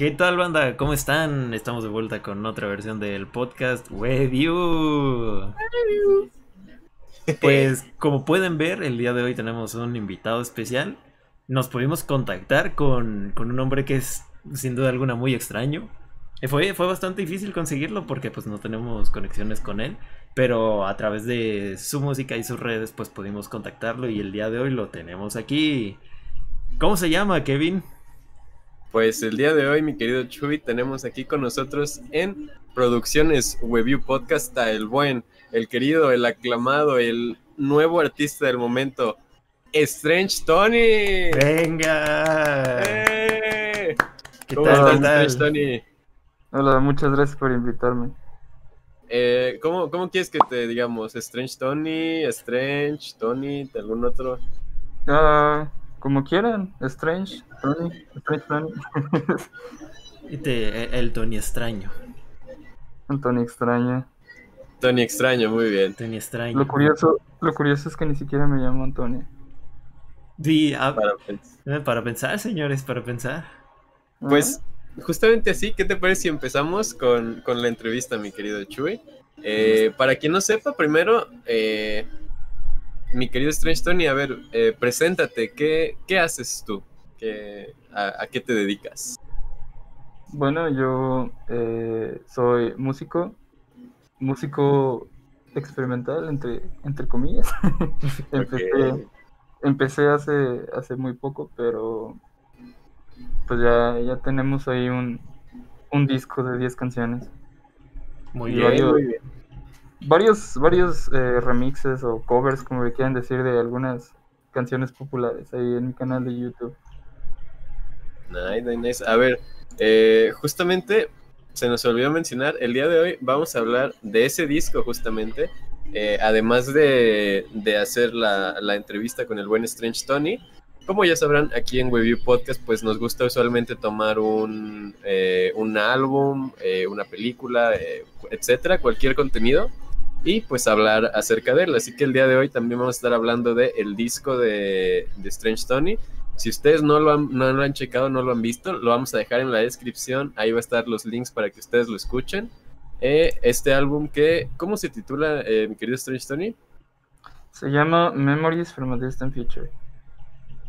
¿Qué tal, banda? ¿Cómo están? Estamos de vuelta con otra versión del podcast Review. Pues, como pueden ver, el día de hoy tenemos un invitado especial. Nos pudimos contactar con, con un hombre que es, sin duda alguna, muy extraño. Fue, fue bastante difícil conseguirlo porque pues no tenemos conexiones con él, pero a través de su música y sus redes pues pudimos contactarlo y el día de hoy lo tenemos aquí. ¿Cómo se llama, Kevin? Pues el día de hoy, mi querido Chuy, tenemos aquí con nosotros en Producciones Review Podcast a el buen, el querido, el aclamado, el nuevo artista del momento, Strange Tony. ¡Venga! ¡Eh! ¿Qué ¿Cómo tal? estás, ¿Qué tal? Strange Tony? Hola, muchas gracias por invitarme. Eh, ¿cómo, ¿Cómo quieres que te digamos? ¿Strange Tony? ¿Strange Tony? ¿Algún otro? Ah, como quieran, Strange, Tony, Strange Tony, Y te- el Tony extraño. un Tony extraña. Tony extraño, muy bien. Tony extraño. Lo curioso, lo curioso es que ni siquiera me llamo Antonio. Sí, ah, Para pensar. eh, para pensar, señores, para pensar. Pues justamente así, ¿qué te parece si empezamos con, con la entrevista, mi querido Chuy? Eh, para quien no sepa, primero, eh, mi querido Strange Tony, a ver, eh, preséntate, ¿qué, qué haces tú? ¿Qué, a, a qué te dedicas? Bueno, yo eh, soy músico, músico experimental, entre, entre comillas. empecé, empecé hace, hace muy poco, pero pues ya, ya tenemos ahí un, un disco de 10 canciones. Muy Y bien. varios- muy bien. Varios, varios eh, remixes o covers, como le quieran decir, de algunas canciones populares ahí en mi canal de YouTube. Nice, nice. A ver, eh, justamente se nos olvidó mencionar, el día de hoy vamos a hablar de ese disco justamente, eh, además de, de hacer la, la entrevista con el buen Strange Tony. Como ya sabrán, aquí en Review Podcast pues nos gusta usualmente tomar un, eh, un álbum, eh, una película, eh, etcétera, cualquier contenido y pues hablar acerca de él. Así que el día de hoy también vamos a estar hablando de el disco de, de Strange Tony. Si ustedes no lo, han, no lo han checado, no lo han visto, lo vamos a dejar en la descripción. Ahí va a estar los links para que ustedes lo escuchen. Eh, este álbum que, ¿cómo se titula, eh, mi querido Strange Tony? Se llama Memories from a Distant Future.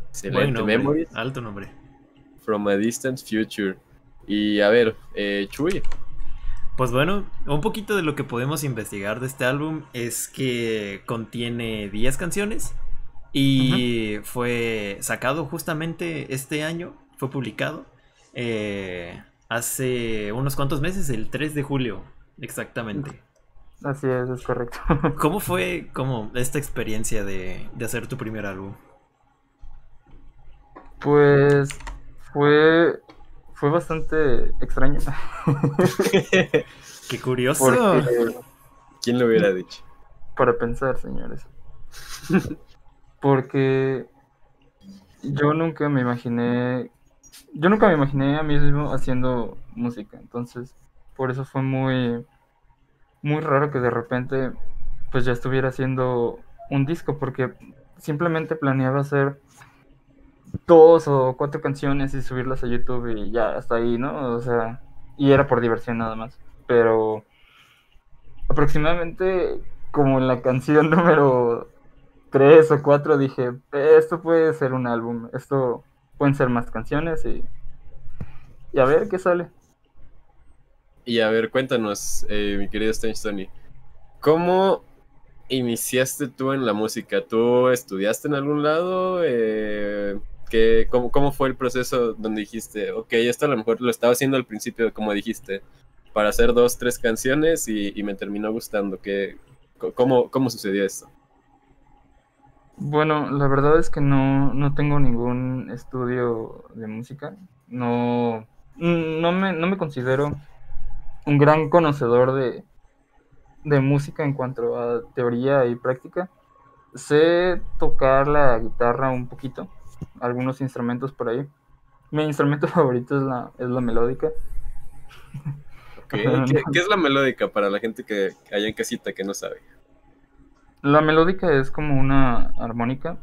Excelente. Nombre, Memories Alto nombre. from a Distant Future. Y a ver, eh, Chuy, Pues bueno, un poquito de lo que podemos investigar de este álbum es que contiene 10 canciones y fue sacado justamente este año, fue publicado eh, hace unos cuantos meses, el 3 de julio, exactamente. Así es, es correcto. ¿Cómo fue como esta experiencia de, de hacer tu primer álbum? pues fue, fue bastante extraño. Qué curioso. Porque, ¿quién lo hubiera dicho? para pensar, señores. Porque yo nunca me imaginé, yo nunca me imaginé a mí mismo haciendo música, entonces por eso fue muy, muy raro que de repente pues ya estuviera haciendo un disco, porque simplemente planeaba hacer dos o cuatro canciones y subirlas a YouTube y ya hasta ahí, ¿no? O sea, y era por diversión nada más, pero aproximadamente como en la canción número tres o cuatro dije, esto puede ser un álbum, esto pueden ser más canciones y, a ver qué sale. Y a ver, cuéntanos, eh, mi querido Strange Tony, ¿cómo iniciaste tú en la música? ¿Tú estudiaste en algún lado? Eh, ¿qué- cómo, cómo fue el proceso donde dijiste, ok, esto a lo mejor lo estaba haciendo al principio, como dijiste, para hacer dos, tres canciones y, me terminó gustando? ¿Qué, ¿Cómo sucedió esto? Bueno, la verdad es que no, no tengo ningún estudio de música, no, no me, no me considero un gran conocedor de, de música en cuanto a teoría y práctica. Sé tocar la guitarra un poquito, algunos instrumentos por ahí. Mi instrumento favorito es la, es la melódica. Ok, ¿Qué, qué es la melódica para la gente que que haya en casita que no sabe? La melódica es como una armónica,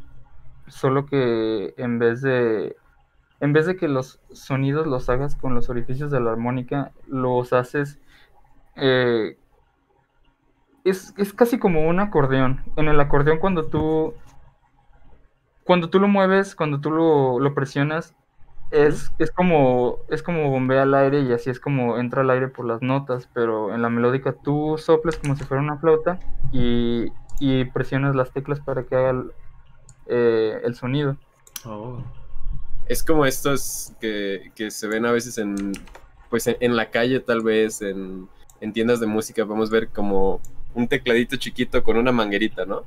solo que en vez de en vez de que los sonidos los hagas con los orificios de la armónica, los haces... eh, es, es casi como un acordeón. En el acordeón cuando tú... Cuando tú lo mueves, cuando tú lo, lo presionas, es, es como es como bombea el aire y así es como entra el aire por las notas, pero en la melódica tú soplas como si fuera una flauta y, y presionas las teclas para que haga el, eh, el sonido. Oh. Es como estos que, que se ven a veces en, pues en, en la calle, tal vez, en, en tiendas de música. Podemos ver como un tecladito chiquito con una manguerita, ¿no?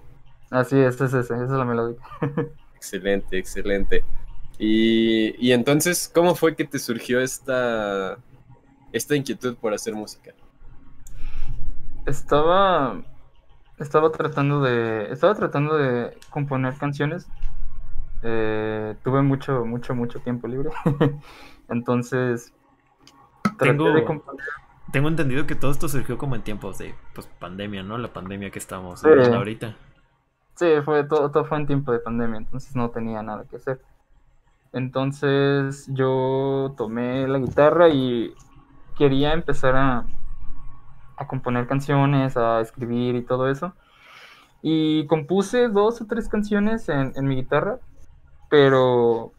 Así es, es ese, esa es la melódica. Excelente, excelente. Y, y entonces, ¿cómo fue que te surgió esta, esta inquietud por hacer música? Estaba estaba tratando de estaba tratando de componer canciones. Eh, tuve mucho mucho mucho tiempo libre. Entonces traté Tengo- de componer Tengo entendido que todo esto surgió como en tiempos de pues, pandemia, ¿no? La pandemia que estamos Sí. ahorita. Sí, fue todo, fue en tiempo de pandemia, entonces no tenía nada que hacer. Entonces yo tomé la guitarra y quería empezar a, a componer canciones, a escribir y todo eso. Y compuse dos o tres canciones en, en mi guitarra, pero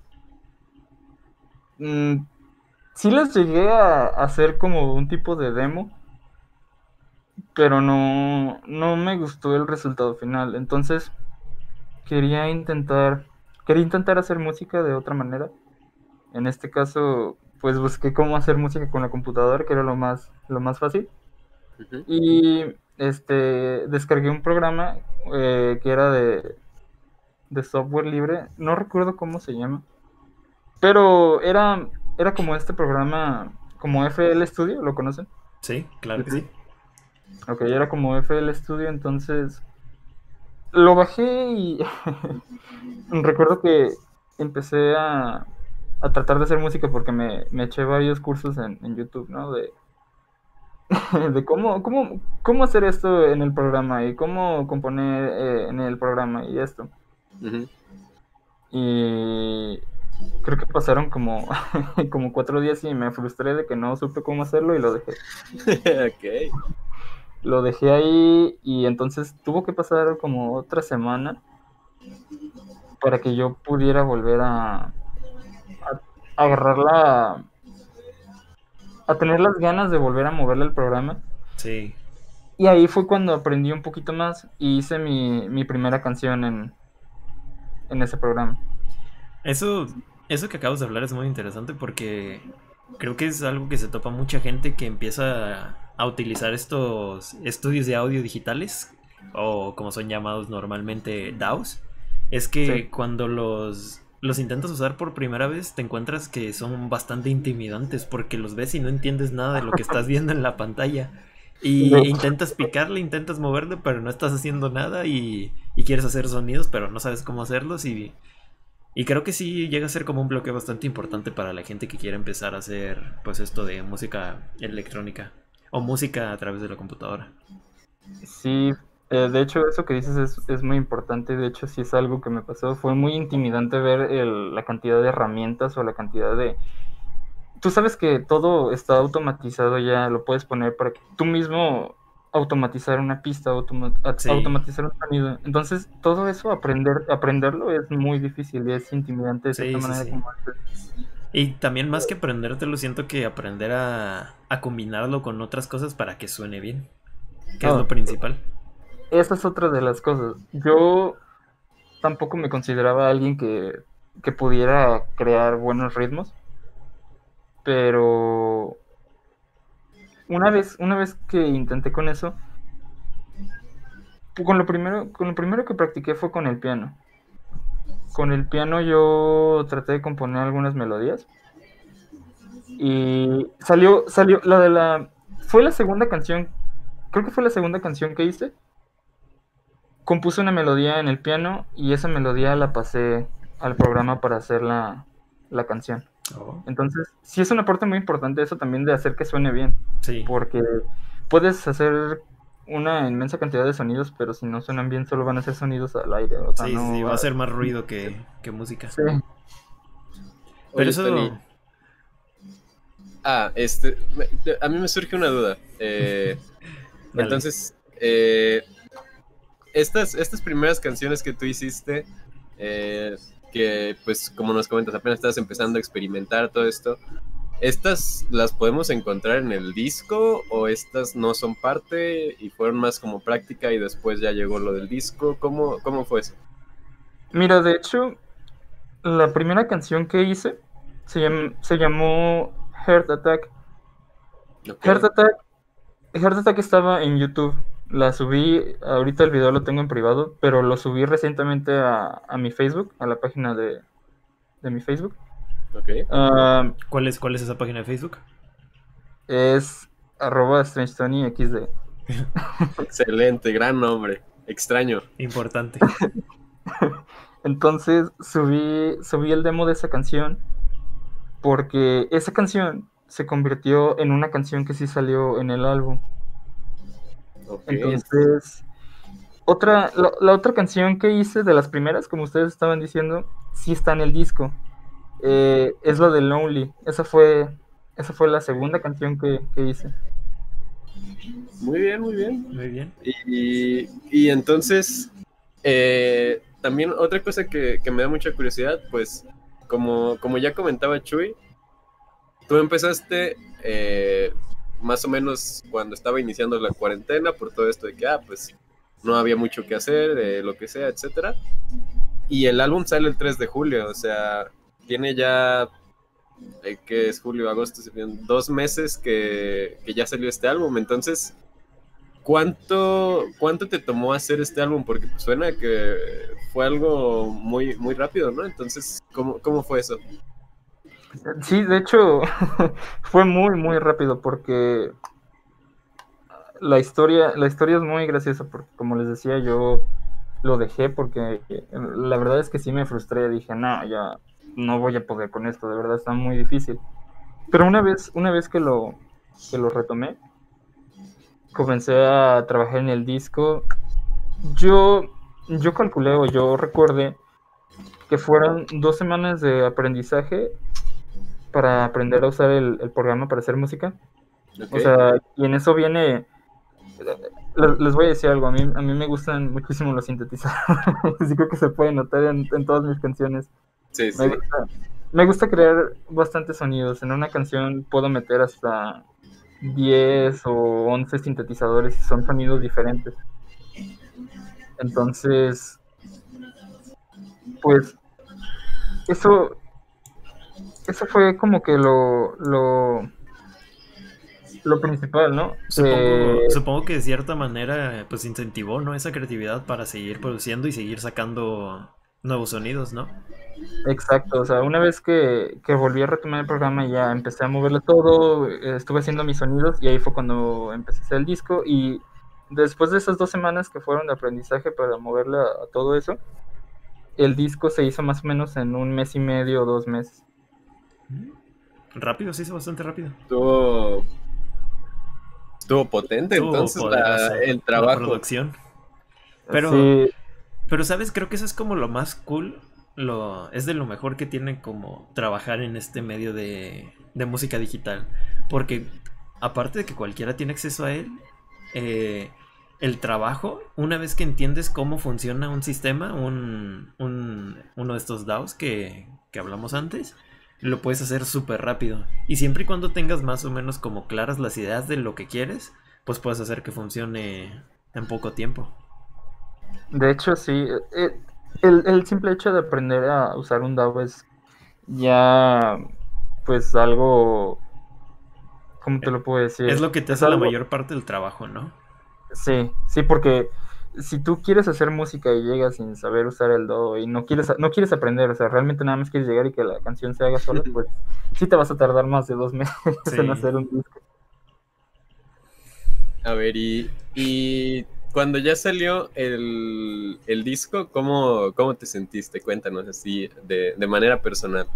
mm, sí las llegué a hacer como un tipo de demo, pero no, no me gustó el resultado final. Entonces quería intentar, quería intentar hacer música de otra manera. En este caso, pues busqué cómo hacer música con la computadora, que era lo más, lo más fácil. Y este descargué un programa eh, que era de, de software libre. No recuerdo cómo se llama. Pero era, era como este programa, como FL Studio, ¿lo conocen? Sí, claro que sí. Ok, era como FL Studio, entonces lo bajé y recuerdo que empecé a, a tratar de hacer música porque me, me eché varios cursos en, en YouTube, ¿no? De, de cómo, cómo, cómo hacer esto en el programa y cómo componer eh, en el programa y esto. Y creo que pasaron como, como cuatro días y me frustré de que no supe cómo hacerlo y lo dejé. ok. Lo dejé ahí y entonces tuvo que pasar como otra semana para que yo pudiera volver a, a, a agarrar la... a tener las ganas de volver a moverle el programa. Sí. Y ahí fue cuando aprendí un poquito más y hice mi, mi primera canción en, en ese programa. Eso, eso que acabas de hablar es muy interesante porque creo que es algo que se topa mucha gente que empieza a, a utilizar estos estudios de audio digitales o como son llamados normalmente DAWs. Es que Sí. cuando los, los intentas usar por primera vez te encuentras que son bastante intimidantes porque los ves y no entiendes nada de lo que estás viendo en la pantalla. Y No. intentas picarle, intentas moverle, pero no estás haciendo nada y, y quieres hacer sonidos, pero no sabes cómo hacerlos y y creo que sí llega a ser como un bloqueo bastante importante para la gente que quiere empezar a hacer pues esto de música electrónica o música a través de la computadora. Sí, eh, de hecho eso que dices es, es muy importante, de hecho sí es algo que me pasó, fue muy intimidante ver el- la cantidad de herramientas o la cantidad de... Tú sabes que todo está automatizado ya, lo puedes poner para que tú mismo automatizar una pista, automa- Sí. automatizar un sonido. Entonces, todo eso, aprender, aprenderlo es muy difícil y es intimidante de Sí, cierta sí, manera sí. como. Y también más que aprendértelo, siento que aprender a, a combinarlo con otras cosas para que suene bien, que es Ah. lo principal. Esa es otra de las cosas. Yo tampoco me consideraba alguien que, que pudiera crear buenos ritmos, pero una vez, una vez que intenté con eso, con lo primero, con lo primero que practiqué fue con el piano. Con el piano yo traté de componer algunas melodías. Y salió, salió la de la, fue la segunda canción, creo que fue la segunda canción que hice. Compuse una melodía en el piano y esa melodía la pasé al programa para hacer la, la canción. Oh, Entonces, sí es una parte muy importante eso también de hacer que suene bien, sí, porque puedes hacer una inmensa cantidad de sonidos, pero si no suenan bien solo van a ser sonidos al aire. O sea, sí, no sí, va va- a ser más ruido que, que música. Sí. Pero eso... Tony. Ah, este, a mí me surge una duda. Eh, entonces, eh, estas, estas primeras canciones que tú hiciste, eh, que pues como nos comentas, apenas estás empezando a experimentar todo esto, ¿estas las podemos encontrar en el disco o estas no son parte y fueron más como práctica y después ya llegó lo del disco? ¿Cómo, cómo fue eso? Mira, de hecho, la primera canción que hice se, llam- se llamó Heart Attack. Heart Attack, Heart Attack estaba en YouTube. La subí, ahorita el video lo tengo en privado, pero lo subí recientemente a, a mi Facebook, a la página de, de mi Facebook. Ok. Ah, ¿Cuál es, ¿Cuál es esa página de Facebook? es arroba StrangeTonyXD. Excelente, gran nombre. Extraño. Importante. Entonces subí, subí el demo de esa canción porque esa canción se convirtió en una canción que sí salió en el álbum. Ok. Entonces, otra, la, la otra canción que hice de las primeras, como ustedes estaban diciendo, sí está en el disco. Eh, es la de Lonely. Esa fue, esa fue la segunda canción que, que hice. Muy bien, muy bien. Muy bien. Y, y entonces, eh, también otra cosa que, que me da mucha curiosidad, pues, como, como ya comentaba Chuy, tú empezaste eh, más o menos cuando estaba iniciando la cuarentena, por todo esto de que, ah, pues, no había mucho que hacer, eh, lo que sea, etcétera. Y el álbum sale el 3 de julio, o sea, tiene ya, eh, que es julio, agosto, dos meses que, que ya salió este álbum, entonces... ¿Cuánto, ¿Cuánto te tomó hacer este álbum? Porque suena que fue algo muy, muy rápido, ¿no? Entonces, ¿cómo, cómo fue eso? Sí, de hecho, fue muy, muy rápido porque la historia, la historia es muy graciosa porque, como les decía, yo lo dejé porque la verdad es que sí me frustré. Dije, no, ya no voy a poder con esto, de verdad está muy difícil. Pero una vez, una vez que lo, que lo retomé, comencé a trabajar en el disco. Yo, yo calculé o yo recuerde que fueran dos semanas de aprendizaje para aprender a usar el, el programa para hacer música. O sea, y en eso viene. Les, les voy a decir algo, a mí, a mí me gustan muchísimo los sintetizadores. y creo que se puede notar en, en todas mis canciones. Sí, sí. Me gusta, me gusta crear bastantes sonidos. En una canción puedo meter hasta 10 o 11 sintetizadores y son sonidos diferentes. Entonces, pues, eso, eso fue como que lo, lo, lo principal, ¿no? Supongo, Eh, supongo que de cierta manera pues incentivó, ¿no? Esa creatividad para seguir produciendo y seguir sacando nuevos sonidos, ¿no? Exacto, o sea, una vez que, que volví a retomar el programa ya empecé a moverle todo, estuve haciendo mis sonidos y ahí fue cuando empecé a hacer el disco y después de esas dos semanas que fueron de aprendizaje para moverle a, a todo eso, el disco se hizo más o menos en un mes y medio o dos meses. Rápido, se hizo bastante rápido. Estuvo, estuvo potente Estuvo entonces la- el la trabajo. producción. Pero- Sí, Pero, ¿sabes? Creo que eso es como lo más cool. Lo, es de lo mejor que tiene como trabajar en este medio de, música digital. Porque aparte de que cualquiera tiene acceso a él, eh, el trabajo, una vez que entiendes cómo funciona un sistema, un, un- uno de estos DAOs que, que hablamos antes, lo puedes hacer súper rápido. Y siempre y cuando tengas más o menos como claras las ideas de lo que quieres, pues puedes hacer que funcione en poco tiempo. De hecho sí, eh, el, el simple hecho de aprender a usar un DAW es ya pues algo, ¿cómo te lo puedo decir? Es lo que te hace la mayor parte del trabajo, ¿no? Sí, sí, porque si tú quieres hacer música y llegas sin saber usar el do y no quieres, no quieres aprender, o sea, realmente nada más quieres llegar y que la canción se haga sola, pues sí te vas a tardar más de dos meses Sí. en hacer un disco. A ver, y, y cuando ya salió el, el disco, ¿cómo, ¿cómo te sentiste? Cuéntanos así, de, de manera personal.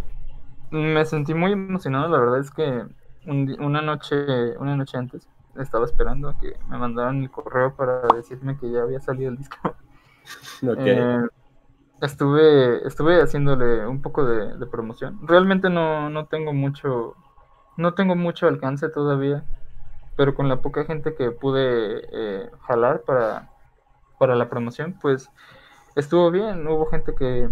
Me sentí muy emocionado, la verdad es que un una noche, una noche antes estaba esperando a que me mandaran el correo para decirme que ya había salido el disco. Eh, estuve, estuve haciéndole un poco de, de promoción. Realmente no, no tengo mucho, no tengo mucho alcance todavía, pero con la poca gente que pude eh, jalar para, para la promoción, pues estuvo bien. Hubo gente que,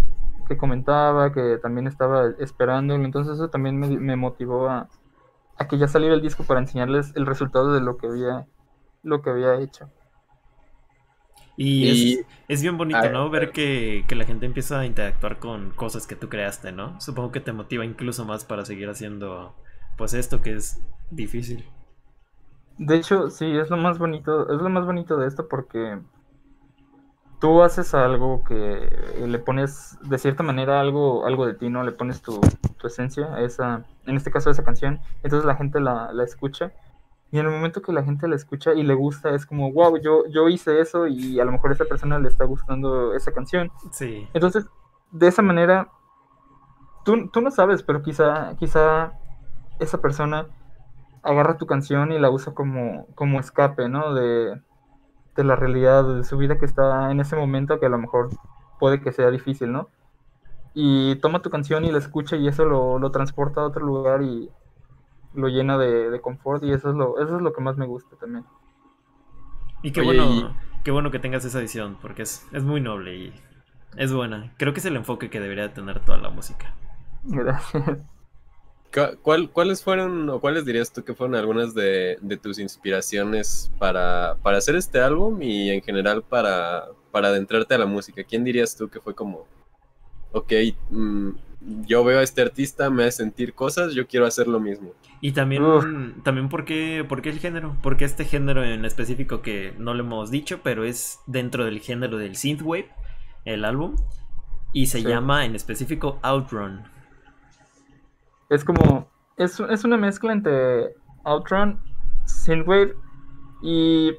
que comentaba, que también estaba esperándolo, entonces eso también me, me motivó a, a que ya saliera el disco para enseñarles el resultado de lo que había, lo que había hecho. Y, Y- es, es bien bonito, ¿no? Ver que, que la gente empieza a interactuar con cosas que tú creaste, ¿no? Supongo que te motiva incluso más para seguir haciendo, pues esto que es difícil. De hecho, sí, es lo más bonito, es lo más bonito de esto porque tú haces algo que le pones, de cierta manera, algo, algo de ti, ¿no? Le pones tu, tu esencia a esa, en este caso a esa canción, entonces la gente la, la escucha, y en el momento que la gente la escucha y le gusta, es como, wow, yo, yo hice eso y a lo mejor a esa persona le está gustando esa canción. Sí. Entonces, de esa manera, tú, tú no sabes, pero quizá, quizá esa persona agarra tu canción y la usa como, como escape, ¿no? De, de la realidad de su vida que está en ese momento, que a lo mejor puede que sea difícil, ¿no? Y toma tu canción y la escucha y eso lo, lo transporta a otro lugar y lo llena de, de confort y eso es lo, eso es lo que más me gusta también. Y qué Oye, bueno, y- qué bueno que tengas esa visión, porque es, es muy noble y es buena. Creo que es el enfoque que debería tener toda la música. Gracias. ¿Cu- ¿Cuál, ¿Cuáles fueron o cuáles dirías tú que fueron algunas de, de tus inspiraciones para, para hacer este álbum y en general para, para adentrarte a la música? ¿Quién dirías tú que fue como, ok, mm, yo veo a este artista, me hace sentir cosas, yo quiero hacer lo mismo? Y también, Uf. también ¿por qué, por qué el género? Porque este género en específico que no lo hemos dicho, pero es dentro del género del synthwave, el álbum, y se Sí. llama en específico Outrun. Es como, es, es una mezcla entre Outrun, Synthwave y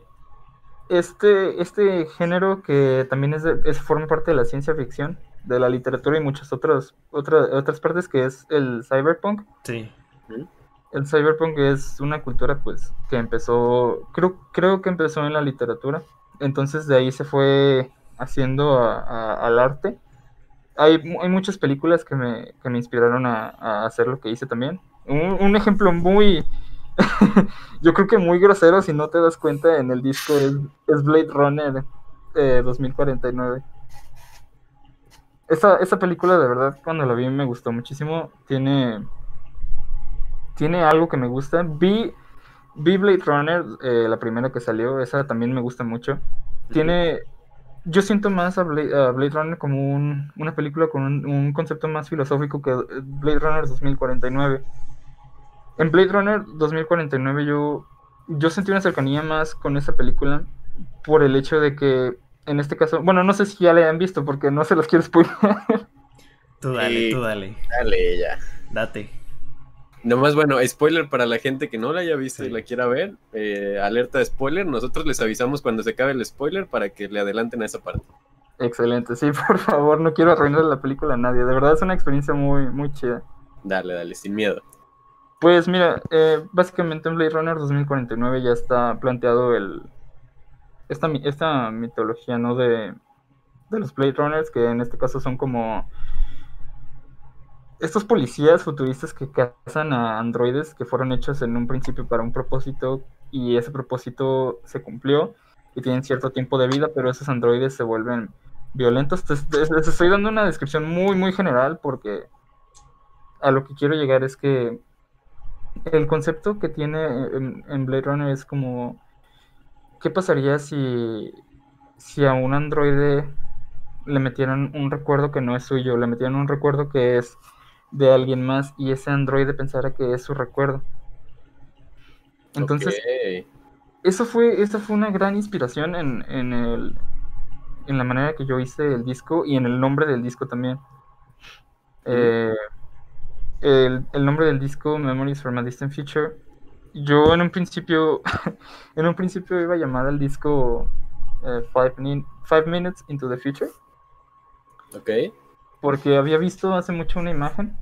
este, este género que también es, de- es forma parte de la ciencia ficción, de la literatura y muchas otras, otras, otras partes que es el cyberpunk. Sí. El cyberpunk es una cultura pues que empezó, creo, creo que empezó en la literatura, entonces de ahí se fue haciendo a- a- al arte. Hay, hay muchas películas que me, que me inspiraron a, a hacer lo que hice también. Un, un ejemplo muy, yo creo que muy grosero si no te das cuenta en el disco es, Blade Runner eh, 2049. Esa, esa película de verdad cuando la vi me gustó muchísimo. Tiene, tiene algo que me gusta. Vi, vi Blade Runner, eh, la primera que salió, esa también me gusta mucho. Tiene, yo siento más a Blade, a Blade Runner como un- una película con un, un concepto más filosófico que Blade Runner 2049. En Blade Runner 2049 yo, yo sentí una cercanía más con esa película por el hecho de que en este caso, bueno, no sé si ya la han visto porque no se los quiero spoiler. Tú dale, Sí. tú dale. Dale, ya. Date. Nomás, bueno, spoiler para la gente que no la haya visto y la quiera ver. eh, alerta de spoiler. Nosotros les avisamos cuando se acabe el spoiler para que le adelanten a esa parte. Excelente, sí, por favor, no quiero arruinar la película a nadie. De verdad es una experiencia muy, muy chida. Dale, dale, sin miedo. Pues mira, eh, básicamente en Blade Runner 2049 ya está planteado el esta, esta mitología, ¿no? De, de los Blade Runners, que en este caso son como estos policías futuristas que cazan a androides que fueron hechos en un principio para un propósito y ese propósito se cumplió y tienen cierto tiempo de vida, pero esos androides se vuelven violentos. Te- Les estoy dando una descripción muy, muy general porque a lo que quiero llegar es que el concepto que tiene en, en Blade Runner es como, ¿qué pasaría si, si a un androide le metieran un recuerdo que no es suyo, le metieran un recuerdo que es de alguien más y ese androide pensara que es su recuerdo? Entonces, eso fue, esa fue una gran inspiración en, en, el, en la manera que yo hice el disco y en el nombre del disco también. Eh, el, el nombre del disco, Memories from a Distant Future, yo en un principio, en un principio iba a llamar al disco eh, Five, Min- Five Minutes into the Future, Ok. Porque había visto hace mucho una imagen.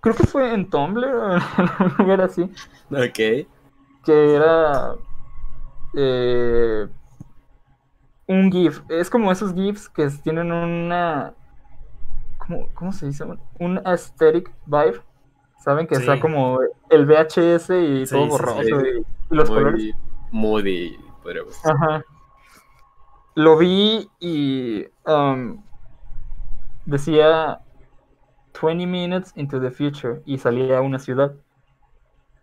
Creo que fue en Tumblr o en un lugar así. Ok. que era eh, un GIF. Es como esos GIFs que tienen una. ¿Cómo, cómo se dice? Un aesthetic vibe. ¿Saben? Que Sí. está como el VHS y Sí, todo borroso sí. y, y los colores. Muy moody, podríamos decir. Ajá. Lo vi y um, decía 20 minutes into the future y salía una ciudad.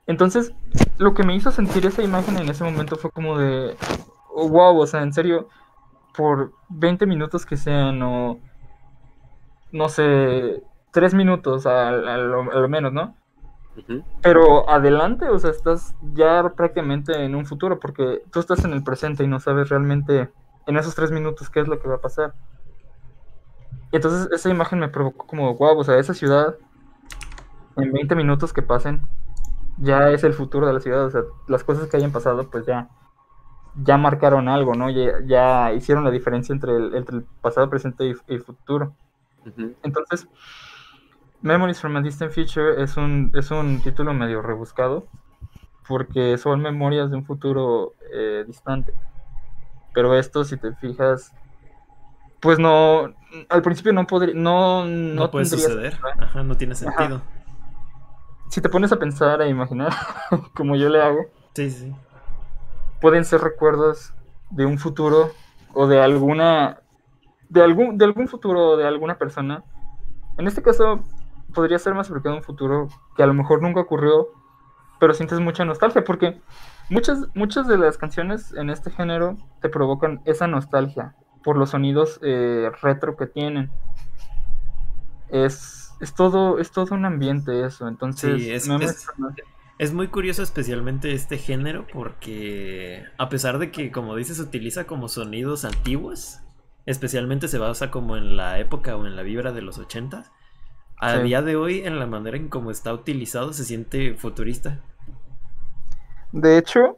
Entonces, lo que me hizo sentir esa imagen en ese momento fue como de, oh, wow, o sea, en serio, por 20 minutos que sean o, no sé, 3 minutos a, a lo, a lo menos, ¿no? Pero adelante, o sea, estás ya prácticamente en un futuro, porque tú estás en el presente y no sabes realmente en esos tres minutos qué es lo que va a pasar. Y entonces esa imagen me provocó como, wow, o sea, esa ciudad, en 20 minutos que pasen, ya es el futuro de la ciudad, o sea, las cosas que hayan pasado, pues ya, ya marcaron algo, ¿no? Ya, ya hicieron la diferencia entre el, entre el pasado, presente y, y futuro. Entonces, Memories from a Distant Future es un, es un título medio rebuscado porque son memorias de un futuro eh, distante. Pero esto, si te fijas, pues no, al principio no podría, no, No, no, puede suceder. sentido. Ajá, no tiene sentido. Si te pones a pensar, a imaginar, como yo le hago, Sí, sí. pueden ser recuerdos de un futuro o de alguna de algún de algún futuro o de alguna persona. En este caso podría ser más a un futuro que a lo mejor nunca ocurrió, pero sientes mucha nostalgia porque muchas muchas de las canciones en este género te provocan esa nostalgia por los sonidos eh, retro que tienen. Es, es todo es todo un ambiente eso, entonces Sí, es- muy curioso especialmente este género porque a pesar de que como dices utiliza como sonidos antiguos, especialmente se basa como en la época o en la vibra de los 80, a Sí. día de hoy en la manera en cómo está utilizado se siente futurista. De hecho,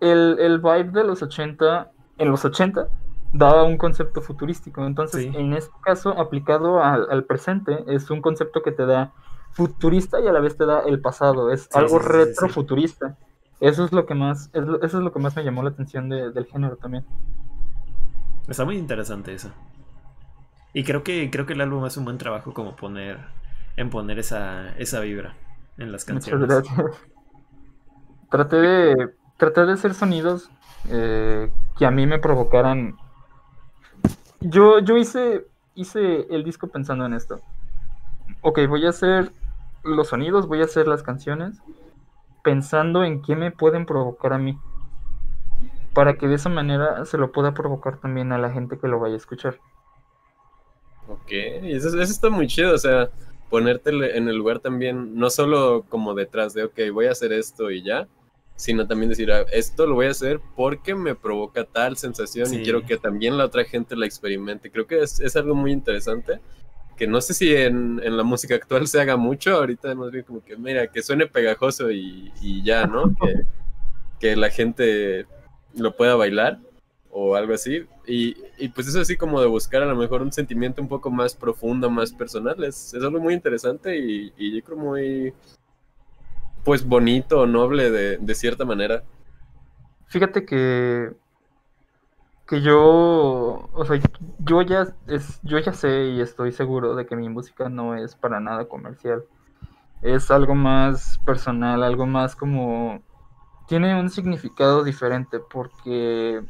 el, el vibe de los 80, en los 80, daba un concepto futurístico. Entonces, Sí. en este caso, aplicado al, al presente, es un concepto que te da futurista y a la vez te da el pasado. Es Sí, algo sí, retrofuturista. Eso es lo que más, es lo- eso es lo que más me llamó la atención de- del género también. Está muy interesante eso. Y creo que creo que el álbum hace un buen trabajo como poner en poner esa esa vibra en las Muchas canciones. gracias. Traté de, traté de hacer sonidos eh, que a mí me provocaran. Yo, yo hice, hice el disco pensando en esto. Ok, voy a hacer los sonidos, voy a hacer las canciones, pensando en qué me pueden provocar a mí. Para que de esa manera se lo pueda provocar también a la gente que lo vaya a escuchar. Ok, eso, eso está muy chido, o sea, ponerte en el lugar también, no solo como detrás de, ok, voy a hacer esto y ya, sino también decir, "Ah, esto lo voy a hacer porque me provoca tal sensación Sí. y quiero que también la otra gente la experimente. Creo que es, es algo muy interesante, que no sé si en, en la música actual se haga mucho, ahorita más bien como que, mira, que suene pegajoso y, y ya, ¿no? Que, que la gente lo pueda bailar o algo así. Y, y pues eso así como de buscar a lo mejor un sentimiento un poco más profundo, más personal, es, es algo muy interesante y, y yo creo muy, pues bonito, noble de, de cierta manera. Fíjate que que yo, o sea, yo ya es, yo ya sé y estoy seguro de que mi música no es para nada comercial. Es algo más personal, algo más como tiene un significado diferente porque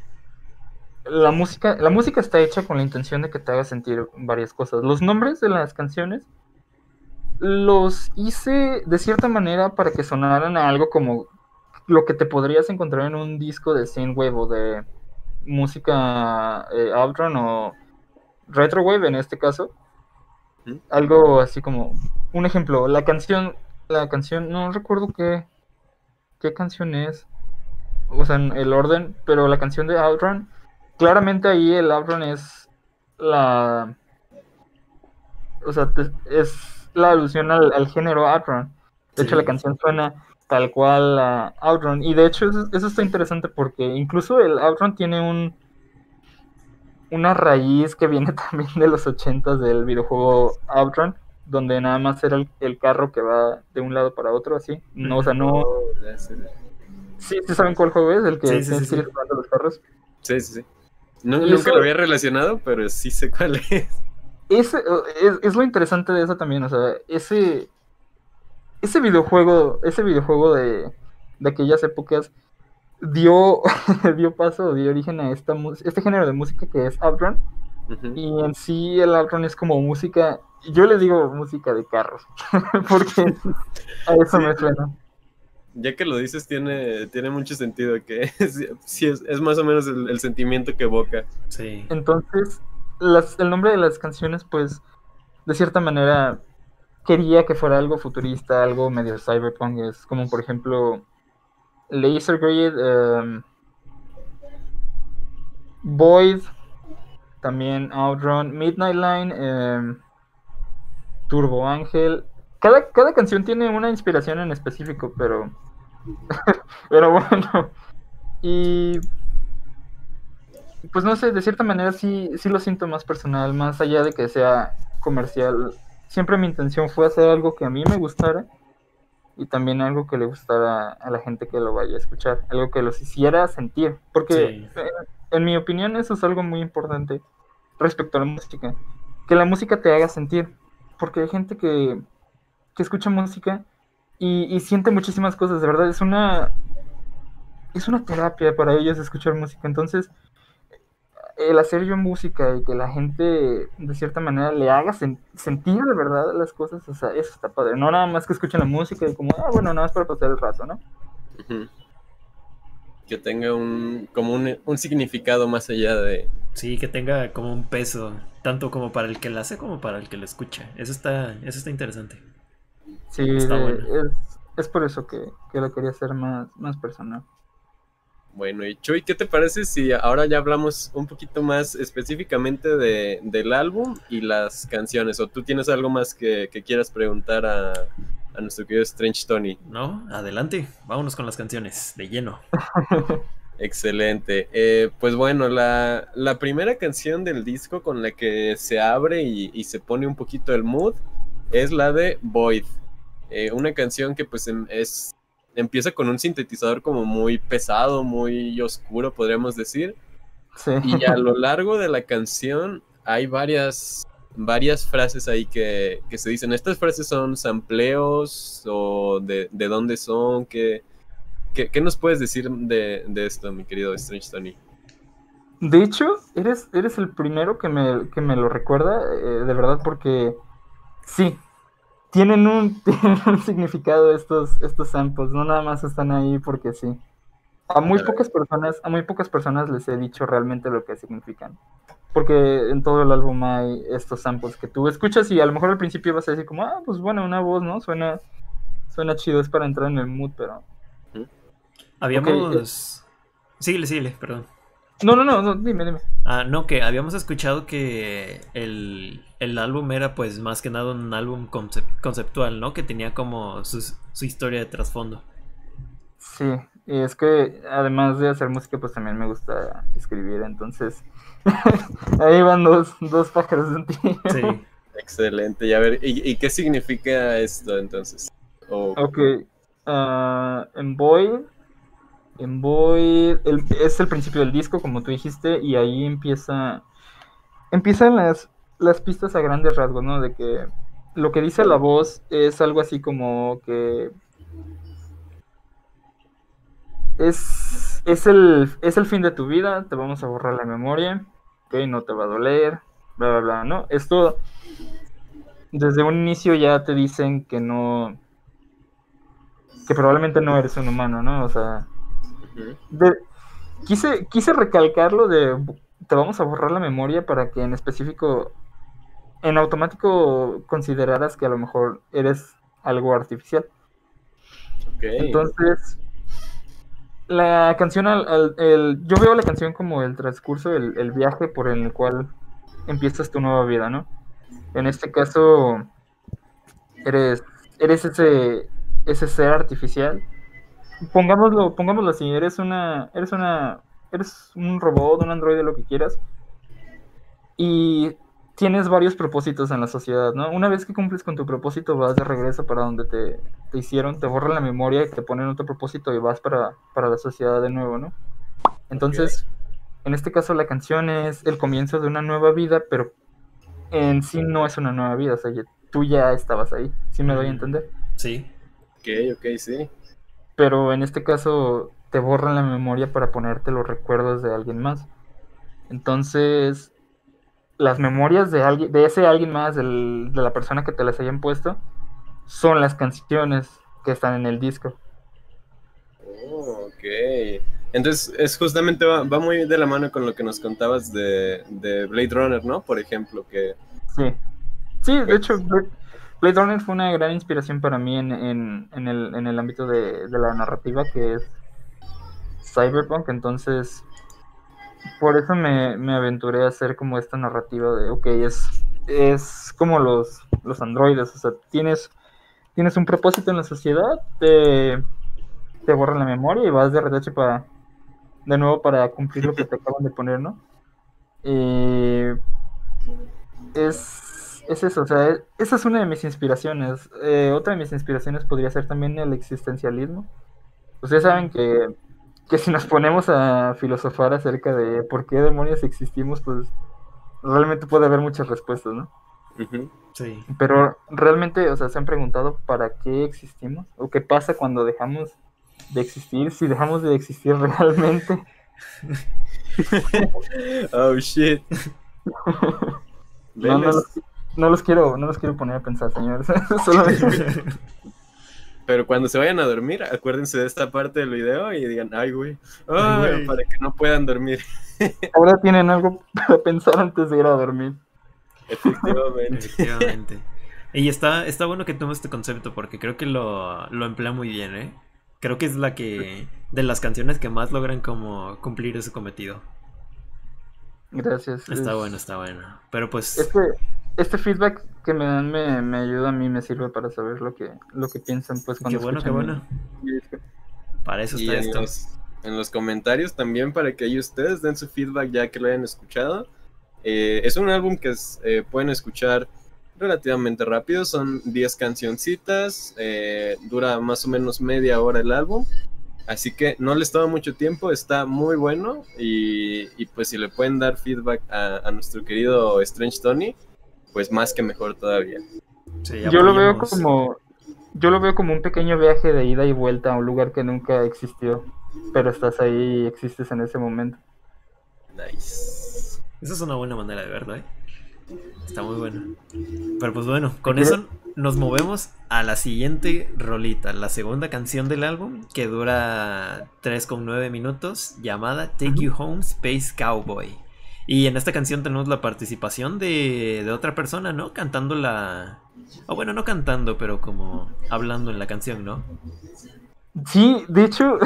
la música, la música está hecha con la intención de que te haga sentir varias cosas. Los nombres de las canciones los hice de cierta manera para que sonaran a algo como lo que te podrías encontrar en un disco de synthwave o de música eh, outrun o retrowave en este caso. Algo así como un ejemplo, la canción, la canción, no recuerdo qué, qué canción es, o sea, el orden, pero la canción de outrun, claramente ahí el outrun es la, o sea, te- es la alusión al, al género outrun. De hecho, la canción suena tal cual a Outrun. Y de hecho, eso, eso está interesante porque incluso el Outrun tiene un una raíz que viene también de los 80 del videojuego Outrun, donde nada más era el, el carro que va de un lado para otro, así. No, o sea, no. Oh. Sí, sí saben cuál juego es, el que Sí, sí, sí, los carros. Sí, sí, sí. No, nunca eso- lo había relacionado, pero sí sé cuál es. Ese, es, es lo interesante de eso también, o sea, ese, ese videojuego, ese videojuego de, de aquellas épocas dio, dio paso, dio origen a esta, este género de música que es outrun, Ujú. y en sí el outrun es como música, yo le digo música de carros, porque a eso Sí. me suena. Ya que lo dices, tiene, tiene mucho sentido que sí, sí es, es más o menos el, el sentimiento que evoca. Sí. Entonces, las, el nombre de las canciones, pues, de cierta manera, quería que fuera algo futurista, algo medio cyberpunk. Es como, por ejemplo, Laser Grid, em, Void, también Outrun, Midnight Line, em, Turbo Ángel. Cada, cada canción tiene una inspiración en específico, pero. pero bueno. Y pues no sé, de cierta manera sí, sí lo siento más personal, más allá de que sea comercial. Siempre mi intención fue hacer algo que a mí me gustara y también algo que le gustara a la gente que lo vaya a escuchar, algo que los hiciera sentir. Porque Sí. eh, en mi opinión eso es algo muy importante respecto a la música, que la música te haga sentir. Porque hay gente que, que escucha música y, y siente muchísimas cosas, de verdad, es una, es una terapia para ellos escuchar música. Entonces, el hacer yo música y que la gente de cierta manera le haga sen- sentir de verdad las cosas, o sea, eso está padre. No nada más que escuchen la música y como, ah, bueno, nada más para pasar el rato, ¿no? Que tenga un, como un, un significado más allá de... Sí, que tenga como un peso, tanto como para el que la hace como para el que la escucha. Eso está, eso está interesante. Sí, Está de- bueno. es, es por eso que, que lo quería hacer más, más personal. Bueno, y Chuy, ¿qué te parece si ahora ya hablamos un poquito más específicamente de, del álbum y las canciones? ¿O tú tienes algo más que, que quieras preguntar a, a nuestro querido Strange Tony? ¿No? Adelante, vámonos con las canciones, de lleno. Excelente. Eh, pues bueno, la, la primera canción del disco con la que se abre y, y se pone un poquito el mood es la de Void. Eh, una canción que pues es empieza con un sintetizador como muy pesado, muy oscuro, podríamos decir. Sí. Y a lo largo de la canción hay varias, varias frases ahí que, que se dicen. Estas frases son sampleos o de, de dónde son, ¿Qué, qué, qué nos puedes decir de, de esto, mi querido Strange Tony? De hecho, eres, eres el primero que me, que me lo recuerda, eh, de verdad, porque sí, tienen un, tienen un significado estos, estos samples, no nada más están ahí porque sí. A muy pocas personas, a muy pocas personas les he dicho realmente lo que significan. Porque en todo el álbum hay estos samples que tú escuchas y a lo mejor al principio vas a decir como, ah, pues bueno, una voz, ¿no? Suena, suena chido, es para entrar en el mood, pero... Habíamos... Síguele, síguele, perdón. No, no, no, no dime, dime. Ah, no, que habíamos escuchado que el, el álbum era pues más que nada un álbum concep- conceptual, ¿no? Que tenía como su, su historia de trasfondo. Sí, y es que además de hacer música, pues también me gusta escribir, entonces ahí van dos, dos pájaros de un tiro. Sí. Excelente. Y a ver, ¿y, y qué significa esto entonces? O- Ok, ah, en Void, en Void es el principio del disco, como tú dijiste, y ahí empieza, empiezan las, las pistas a grandes rasgos, ¿no? De que lo que dice la voz es algo así como que es, es, el, es el fin de tu vida, te vamos a borrar la memoria, ok, no te va a doler, bla, bla, bla, ¿no? Esto, desde un inicio ya te dicen que no, que probablemente no eres un humano, ¿no? O sea. De- quise, quise recalcarlo de te vamos a borrar la memoria para que en específico, en automático consideraras que a lo mejor eres algo artificial. Ok. Entonces, la canción, al, al- el- yo veo la canción como el transcurso, el, el viaje por el cual empiezas tu nueva vida, ¿no? En este caso, eres, eres ese, ese ser artificial. Pongámoslo, pongámoslo así, eres una, eres una, eres un robot, un androide, lo que quieras. Y tienes varios propósitos en la sociedad, ¿no? Una vez que cumples con tu propósito, vas de regreso para donde te, te hicieron, te borran la memoria y te ponen otro propósito y vas para, para la sociedad de nuevo, ¿no? Entonces, En este caso la canción es el comienzo de una nueva vida, pero en sí no es una nueva vida, o sea, tú ya estabas ahí, ¿sí me doy a entender? Sí. Ok, ok, sí. Pero en este caso te borran la memoria para ponerte los recuerdos de alguien más. Entonces, las memorias de alguien, de ese alguien más, de la persona que te las hayan puesto, son las canciones que están en el disco. Oh, ok. Entonces, es justamente va, muy de la mano con lo que nos contabas de, Blade Runner, ¿no? Por ejemplo, que... Sí. Sí, de hecho, Blade Runner fue una gran inspiración para mí en, el, ámbito de, la narrativa, que es Cyberpunk. Entonces, por eso me, aventuré a hacer como esta narrativa de, ok, es, es como los, los androides, o sea, tienes, tienes un propósito en la sociedad, te, te borran la memoria y vas de retache para de nuevo para cumplir lo que te acaban de poner, ¿no? es, es eso, o sea, esa es una de mis inspiraciones. Eh, otra de mis inspiraciones podría ser también el existencialismo. Ustedes saben que, que si nos ponemos a filosofar acerca de por qué demonios existimos, pues realmente puede haber muchas respuestas, ¿no? Sí. Pero realmente, o sea, se han preguntado para qué existimos o qué pasa cuando dejamos de existir si dejamos de existir realmente. oh shit. no, no, los, quiero, no los quiero poner a pensar, señores. Pero cuando se vayan a dormir, acuérdense de esta parte del video y digan, ay, güey, para que no puedan dormir. Ahora tienen algo para pensar antes de ir a dormir. Efectivamente. Efectivamente. Y está, está bueno que tomes este concepto porque creo que lo, lo emplea muy bien, ¿eh? Creo que es la que. de las canciones que más logran como cumplir ese cometido. Gracias. Está bueno, está bueno. Pero pues. Este feedback que me dan me, ayuda a mí, me sirve para saber lo que, lo que piensan, pues cuando. Qué bueno, qué bueno. Para eso está esto. En los, comentarios también, para que ahí ustedes den su feedback ya que lo hayan escuchado. Eh, es un álbum que eh, pueden escuchar relativamente rápido, son 10 cancioncitas, eh, dura más o menos media hora el álbum, así que no les toma mucho tiempo, está muy bueno y, pues si le pueden dar feedback a, nuestro querido Strange Tony, pues más que mejor todavía. yo lo veo como yo lo veo como un pequeño viaje de ida y vuelta a un lugar que nunca existió, pero estás ahí y existes en ese momento. Nice. Esa es una buena manera de verlo, ¿eh? Está muy bueno. Pero pues bueno, con eso nos movemos a la siguiente rolita, la segunda canción del álbum, que dura 3,9 minutos, llamada Take You Home Space Cowboy. Y en esta canción tenemos la participación de, de otra persona, ¿no? Cantando la... O bueno, no cantando, pero como hablando en la canción, ¿no? Sí, de hecho,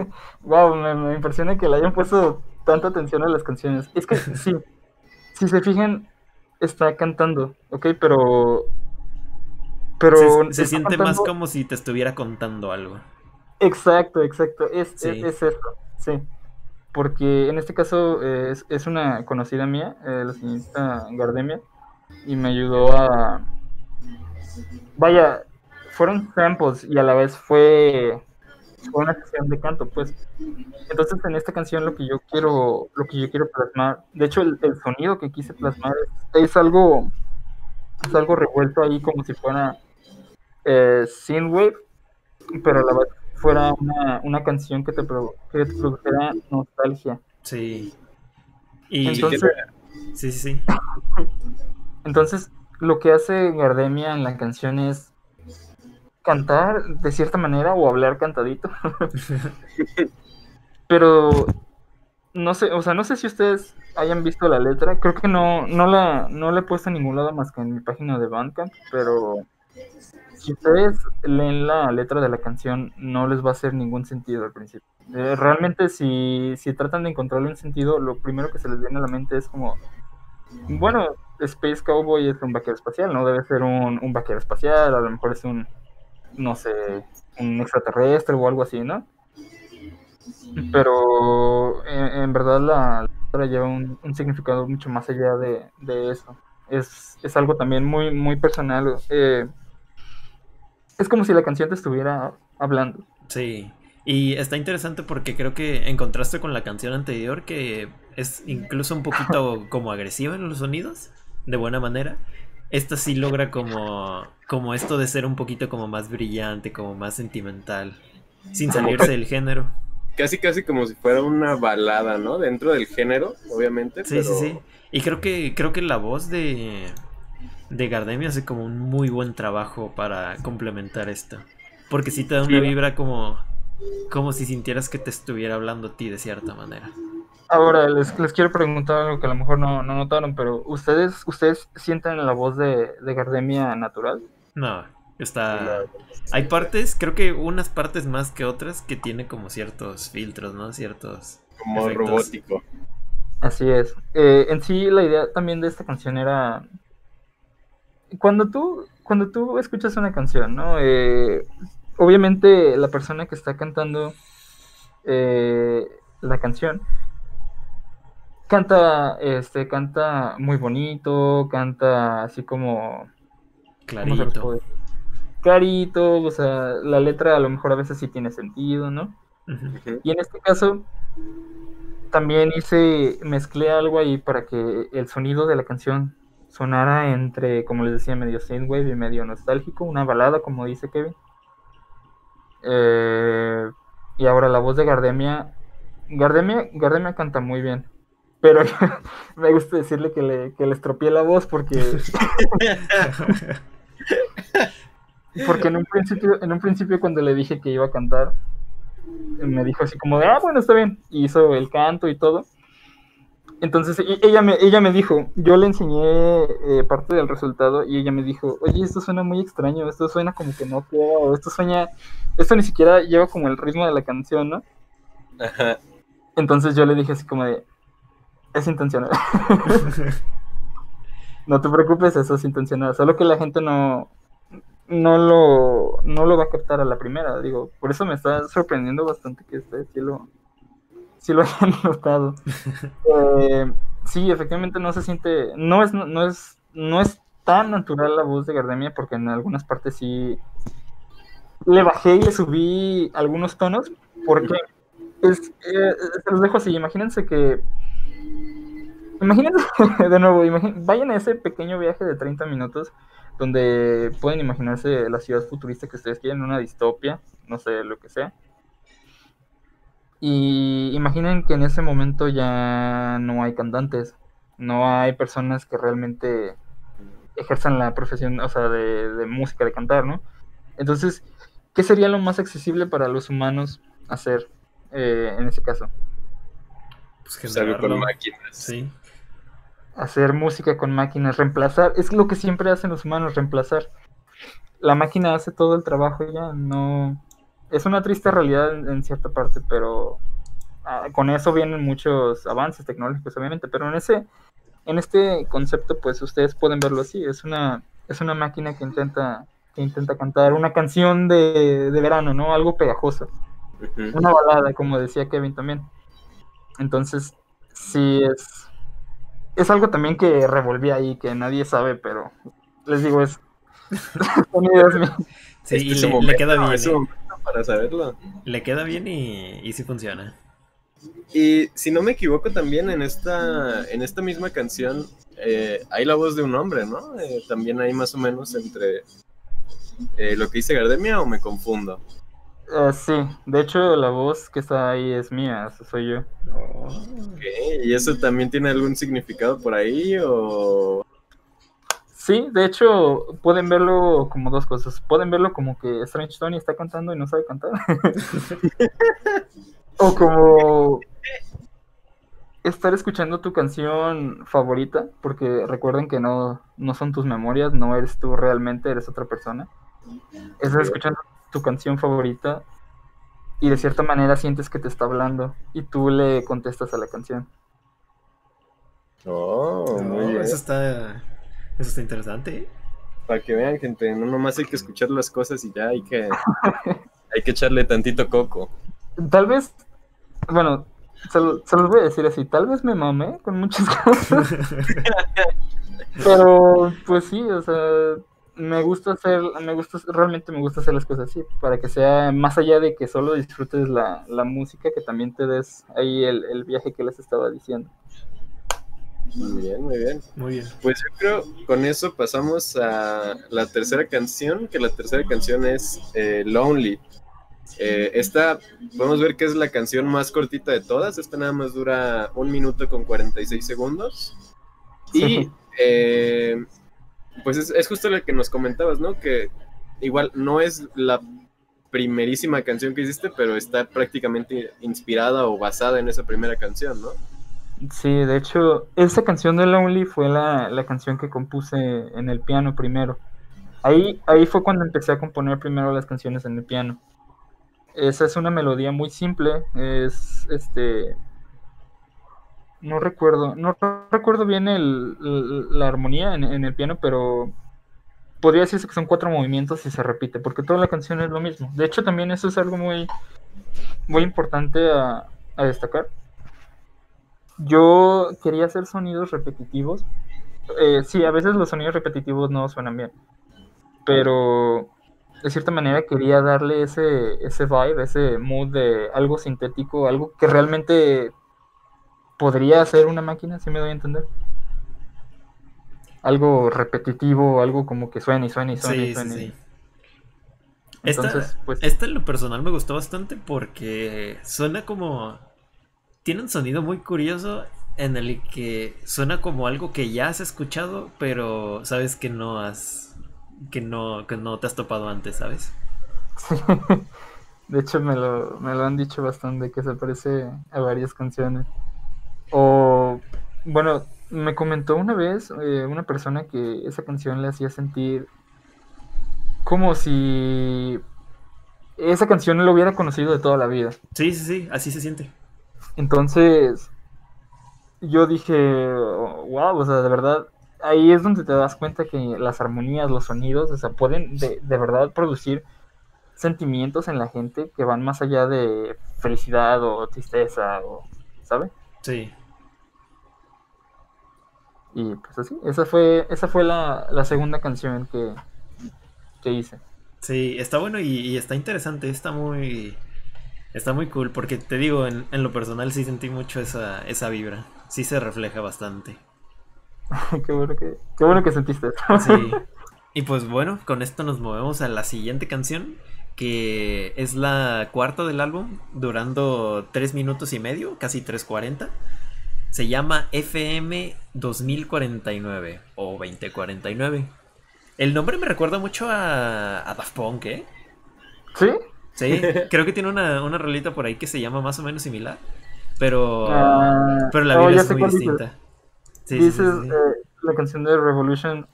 wow, me, me impresiona que le hayan puesto tanta atención a las canciones. Es que sí, si se fijan, está cantando, ¿ok? Pero... Pero... Se, siente más como si te estuviera contando algo. Exacto, exacto. Es, es, eso, sí. Porque en este caso es, es una conocida mía, eh, la señorita Gardemia, y me ayudó a... Vaya, fueron samples y a la vez fue una sesión de canto, pues. Entonces en esta canción lo que yo quiero, lo que yo quiero plasmar, de hecho el, sonido que quise plasmar es, algo, es algo revuelto ahí como si fuera eh, synthwave, pero a la vez fuera una, una canción que te, que te produjera nostalgia. Sí. Y entonces, sí, sí, sí. entonces lo que hace Gardemia en la canción es cantar de cierta manera o hablar cantadito. Pero no sé, o sea, no sé si ustedes hayan visto la letra. Creo que no, no la, no la he puesto en ningún lado más que en mi página de Bandcamp, pero si ustedes leen la letra de la canción, no les va a hacer ningún sentido al principio. Eh, realmente, si, si tratan de encontrarle un sentido, lo primero que se les viene a la mente es como, bueno, Space Cowboy es un vaquero espacial, no debe ser un, un vaquero espacial, a lo mejor es un, no sé, un extraterrestre o algo así, ¿no? Pero en, verdad la letra lleva un, significado mucho más allá de, eso. Es, algo también muy, muy personal. Eh, es como si la canción te estuviera hablando. Sí. Y está interesante porque creo que en contraste con la canción anterior, que es incluso un poquito como agresiva en los sonidos, de buena manera, esta sí logra como, como esto de ser un poquito como más brillante, como más sentimental, sin salirse del género. Casi, casi como si fuera una balada, ¿no? Dentro del género, obviamente. Sí, sí, sí. Y creo que, creo que la voz de, de Gardemia hace como un muy buen trabajo para complementar esto. Porque sí te da una vibra como, como si sintieras que te estuviera hablando a ti de cierta manera. Ahora, les, les quiero preguntar algo que a lo mejor no, no notaron, pero ¿ustedes ustedes sienten la voz de, de Gardemia natural? No, está... Hay partes, creo que unas partes más que otras que tiene como ciertos filtros, ¿no? Ciertos... Como robótico. Así es. Eh, en sí, la idea también de esta canción era... Cuando tú, cuando tú escuchas una canción, ¿no? Eh, obviamente la persona que está cantando eh, la canción canta, este, canta muy bonito, canta así como clarito. Clarito, o sea, la letra a lo mejor a veces sí tiene sentido, ¿no? Y en este caso también hice, mezclé algo ahí para que el sonido de la canción sonara entre, como les decía, medio synthwave y medio nostálgico, una balada, como dice Kevin. Eh, y ahora la voz de Gardemia. Gardemia, Gardemia canta muy bien. Pero me gusta decirle que le, que le estropeé la voz porque. porque en un principio, en un principio cuando le dije que iba a cantar, me dijo así como de ah bueno está bien. Y hizo el canto y todo. Entonces ella me, ella me dijo, yo le enseñé eh, parte del resultado y ella me dijo, oye, esto suena muy extraño, esto suena como que no queda, o esto suena, esto ni siquiera lleva como el ritmo de la canción, ¿no? Ajá. Entonces yo le dije así como de, es intencional. no te preocupes, eso es intencional. Solo que la gente no, no lo, no lo va a captar a la primera. Digo, por eso me está sorprendiendo bastante que este sí lo, sí lo hayan notado. Eh, sí, efectivamente no se siente, no es, no es, no es tan natural la voz de Gardemia porque en algunas partes sí le bajé y le subí algunos tonos porque es, eh, se los dejo así, imagínense que Imagínense, de nuevo, vayan a ese pequeño viaje de 30 minutos donde pueden imaginarse la ciudad futurista que ustedes quieren, una distopia, no sé, lo que sea. Y imaginen que en ese momento ya no hay cantantes, no hay personas que realmente ejerzan la profesión, o sea, de, música, de cantar, ¿no? Entonces, ¿qué sería lo más accesible para los humanos hacer eh, en ese caso? Pues con máquinas. Sí hacer música con máquinas, reemplazar, es lo que siempre hacen los humanos, reemplazar. La máquina hace todo el trabajo ya, no... Es una triste realidad en, cierta parte, pero ah, con eso vienen muchos avances tecnológicos, obviamente, pero en ese, en este concepto, pues ustedes pueden verlo así, es una, es una máquina que intenta, que intenta cantar una canción de, de verano, ¿no? Algo pegajoso. Una balada, como decía Kevin también. Entonces, sí es, es algo también que revolví ahí, que nadie sabe, pero les digo, es. sí, y le, queda bien. ¿eh? Para saberlo. Le queda bien y, y sí funciona. Y si no me equivoco, también en esta, en esta misma canción eh, hay la voz de un hombre, ¿no? Eh, también hay más o menos entre lo que dice Gardemia o me confundo. Uh, sí, de hecho la voz que está ahí es mía, soy yo. ¿Y eso también tiene algún significado por ahí o...? Sí, de hecho pueden verlo como dos cosas. Pueden verlo como que Strange Tony está cantando y no sabe cantar. o como estar escuchando tu canción favorita, porque recuerden que no, no son tus memorias, no eres tú realmente, eres otra persona. Estás escuchando tu canción favorita y de cierta manera sientes que te está hablando y tú le contestas a la canción. Oh, muy bien. Eso está, eso está interesante. Para que vean, gente, no nomás hay que escuchar las cosas y ya hay que, hay que echarle tantito coco. Tal vez, bueno, se, se los voy a decir así, tal vez me mamé con muchas cosas. Pero, pues sí, o sea, me gusta hacer, me gusta, realmente me gusta hacer las cosas así, para que sea más allá de que solo disfrutes la, la música, que también te des ahí el, el, viaje que les estaba diciendo. Muy bien, muy bien. Muy bien. Pues yo creo con eso pasamos a la tercera canción, que la tercera canción es eh, Lonely. Eh, esta podemos ver que es la canción más cortita de todas. Esta nada más dura un minuto con 46 segundos. Y eh, pues es, es, justo lo que nos comentabas, ¿no? Que igual no es la primerísima canción que hiciste, pero está prácticamente inspirada o basada en esa primera canción, ¿no? Sí, de hecho, esa canción de Lonely fue la, la canción que compuse en el piano primero. Ahí, ahí fue cuando empecé a componer primero las canciones en el piano. Esa es una melodía muy simple, es este no recuerdo, no recuerdo bien el, la armonía en, en, el piano, pero podría decirse que son cuatro movimientos y se repite, porque toda la canción es lo mismo. De hecho, también eso es algo muy, muy importante a, a destacar. Yo quería hacer sonidos repetitivos. Eh, sí, a veces los sonidos repetitivos no suenan bien, pero de cierta manera quería darle ese, ese vibe, ese mood de algo sintético, algo que realmente podría hacer una máquina, si me doy a entender. Algo repetitivo, algo como que suene y suene y suene. Sí, y suene. Sí, sí. Entonces, esta, pues... esta en lo personal me gustó bastante porque suena como... Tiene un sonido muy curioso en el que suena como algo que ya has escuchado, pero sabes que no has que no, que no te has topado antes, ¿sabes? De hecho, me lo, me lo han dicho bastante, que se parece a varias canciones. O, bueno, me comentó una vez eh, una persona que esa canción le hacía sentir como si esa canción lo hubiera conocido de toda la vida. Sí, sí, sí, así se siente. Entonces, yo dije, wow, o sea, de verdad, ahí es donde te das cuenta que las armonías, los sonidos, o sea, pueden de, de, verdad producir sentimientos en la gente que van más allá de felicidad o tristeza, o, ¿sabe? Sí. Y pues así, esa fue, esa fue la, la segunda canción que, que hice. Sí, está bueno y, y, está interesante, está muy... Está muy cool, porque te digo, en, en lo personal sí sentí mucho esa, esa vibra. Sí se refleja bastante. qué, bueno que, qué bueno que sentiste Sí. Y pues bueno, con esto nos movemos a la siguiente canción, que es la cuarta del álbum, durando 3 minutos y medio, casi 3.40. Se llama FM 2049 o 2049. El nombre me recuerda mucho a, a Daft Punk, ¿eh? ¿Sí? Sí, creo que tiene una, una rolita por ahí que se llama más o menos similar. Pero, uh, pero la vida oh, es muy distinta. Dices. Sí, Dices sí, sí, eh, la canción de Revolution.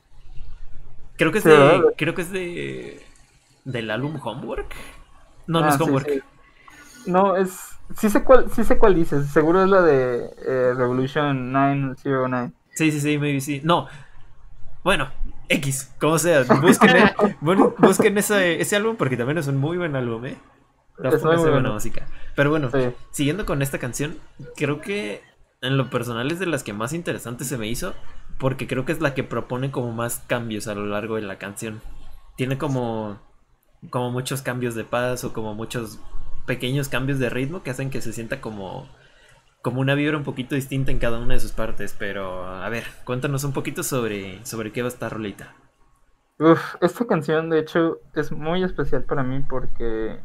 Creo que es de. Creo que es de. Del álbum Homework. No, no ah, es Homework. No, es. Sí sé cuál, sí sé cuál dices. Seguro es la de eh, Revolution 909. Sí, sí, sí, maybe sí. No. Bueno, X, como sea. Busquen, ese, ese álbum porque también es un muy buen álbum, ¿eh? Buena música. Pero bueno, sí. siguiendo con esta canción, creo que en lo personal es de las que más interesante se me hizo, porque creo que es la que propone como más cambios a lo largo de la canción. Tiene como, como muchos cambios de paso, como muchos pequeños cambios de ritmo que hacen que se sienta como, como una vibra un poquito distinta en cada una de sus partes. Pero a ver, cuéntanos un poquito sobre, sobre qué va a estar Rolita. Uf, esta canción de hecho es muy especial para mí porque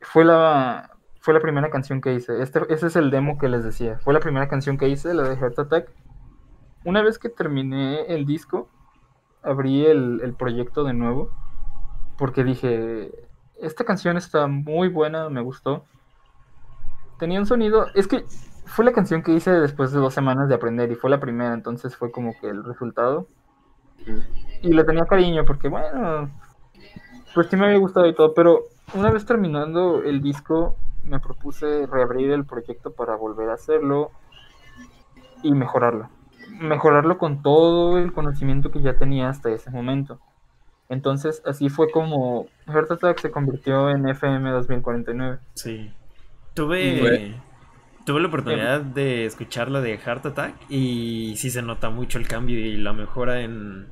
fue la fue la primera canción que hice. Este, ese es el demo que les decía. Fue la primera canción que hice, la de Heart Attack. Una vez que terminé el disco, abrí el, el proyecto de nuevo. Porque dije, esta canción está muy buena, me gustó. Tenía un sonido, es que fue la canción que hice después de dos semanas de aprender y fue la primera, entonces fue como que el resultado. Y le tenía cariño porque, bueno, pues sí me había gustado y todo, pero una vez terminando el disco, me propuse reabrir el proyecto para volver a hacerlo y mejorarlo. Mejorarlo con todo el conocimiento que ya tenía hasta ese momento. Entonces, así fue como Heart Attack se convirtió en FM 2049. Sí. Tuve, tuve la oportunidad de escuchar la de Heart Attack y sí se nota mucho el cambio y la mejora en,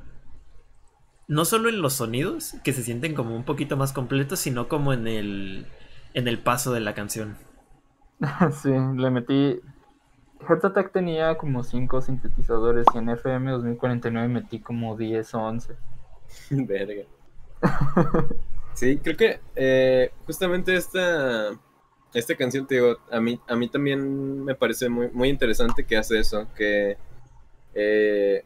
no solo en los sonidos, que se sienten como un poquito más completos, sino como en el, en el paso de la canción. sí, le metí. Heart Attack tenía como 5 sintetizadores y en FM 2049 metí como 10 o 11. Verga. Sí, creo que eh, justamente esta, esta canción, te digo, a mí, a mí también me parece muy, muy interesante que hace eso, que eh,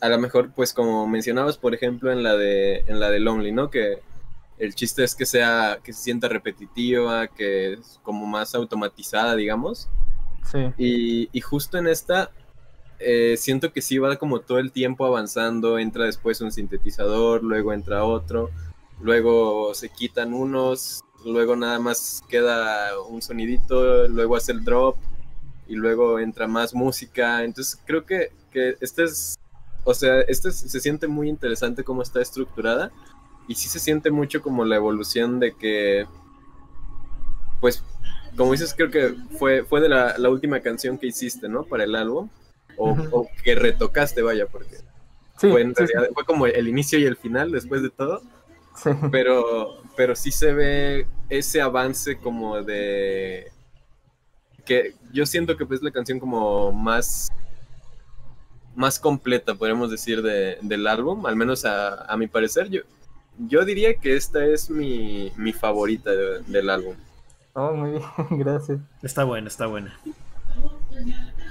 a lo mejor, pues como mencionabas, por ejemplo, en la de, en la de Lonely, ¿no? Que el chiste es que sea, que se sienta repetitiva, que es como más automatizada, digamos. Sí. Y, y justo en esta, eh, siento que sí va como todo el tiempo avanzando, entra después un sintetizador, luego entra otro, luego se quitan unos, luego nada más queda un sonidito, luego hace el drop y luego entra más música. Entonces creo que, que este es, o sea, este es- se siente muy interesante cómo está estructurada y sí se siente mucho como la evolución de que, pues, como dices, creo que fue, fue de la, la última canción que hiciste, ¿no? Para el álbum. O, o que retocaste, vaya, porque Sí, fue, en sí, sí, realidad- fue como el inicio y el final después de todo. Pero, pero sí se ve ese avance como de... Que yo siento que es la canción como más... Más completa, podríamos decir, de- del álbum, al menos a, a mi parecer. Yo, yo diría que esta es mi, mi favorita de- del álbum. Oh, muy bien, gracias. Está buena, está buena.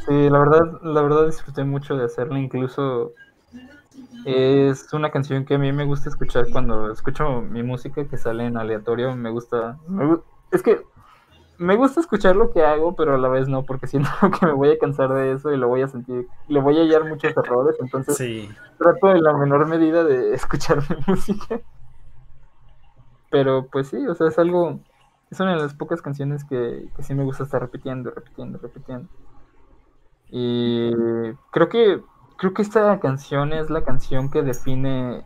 Sí, la verdad, la verdad disfruté mucho de hacerla, incluso es una canción que a mí me gusta escuchar cuando escucho mi música que sale en aleatorio, me gusta, me es que me gusta escuchar lo que hago, pero a la vez no, porque siento que me voy a cansar de eso y lo voy a sentir, le voy a hallar muchos errores, entonces Sí. trato en la menor medida de escuchar mi música. Pero pues sí, o sea, es algo, es una de las pocas canciones que, que sí me gusta estar repitiendo, repitiendo, repitiendo. Y creo que, creo que esta canción es la canción que define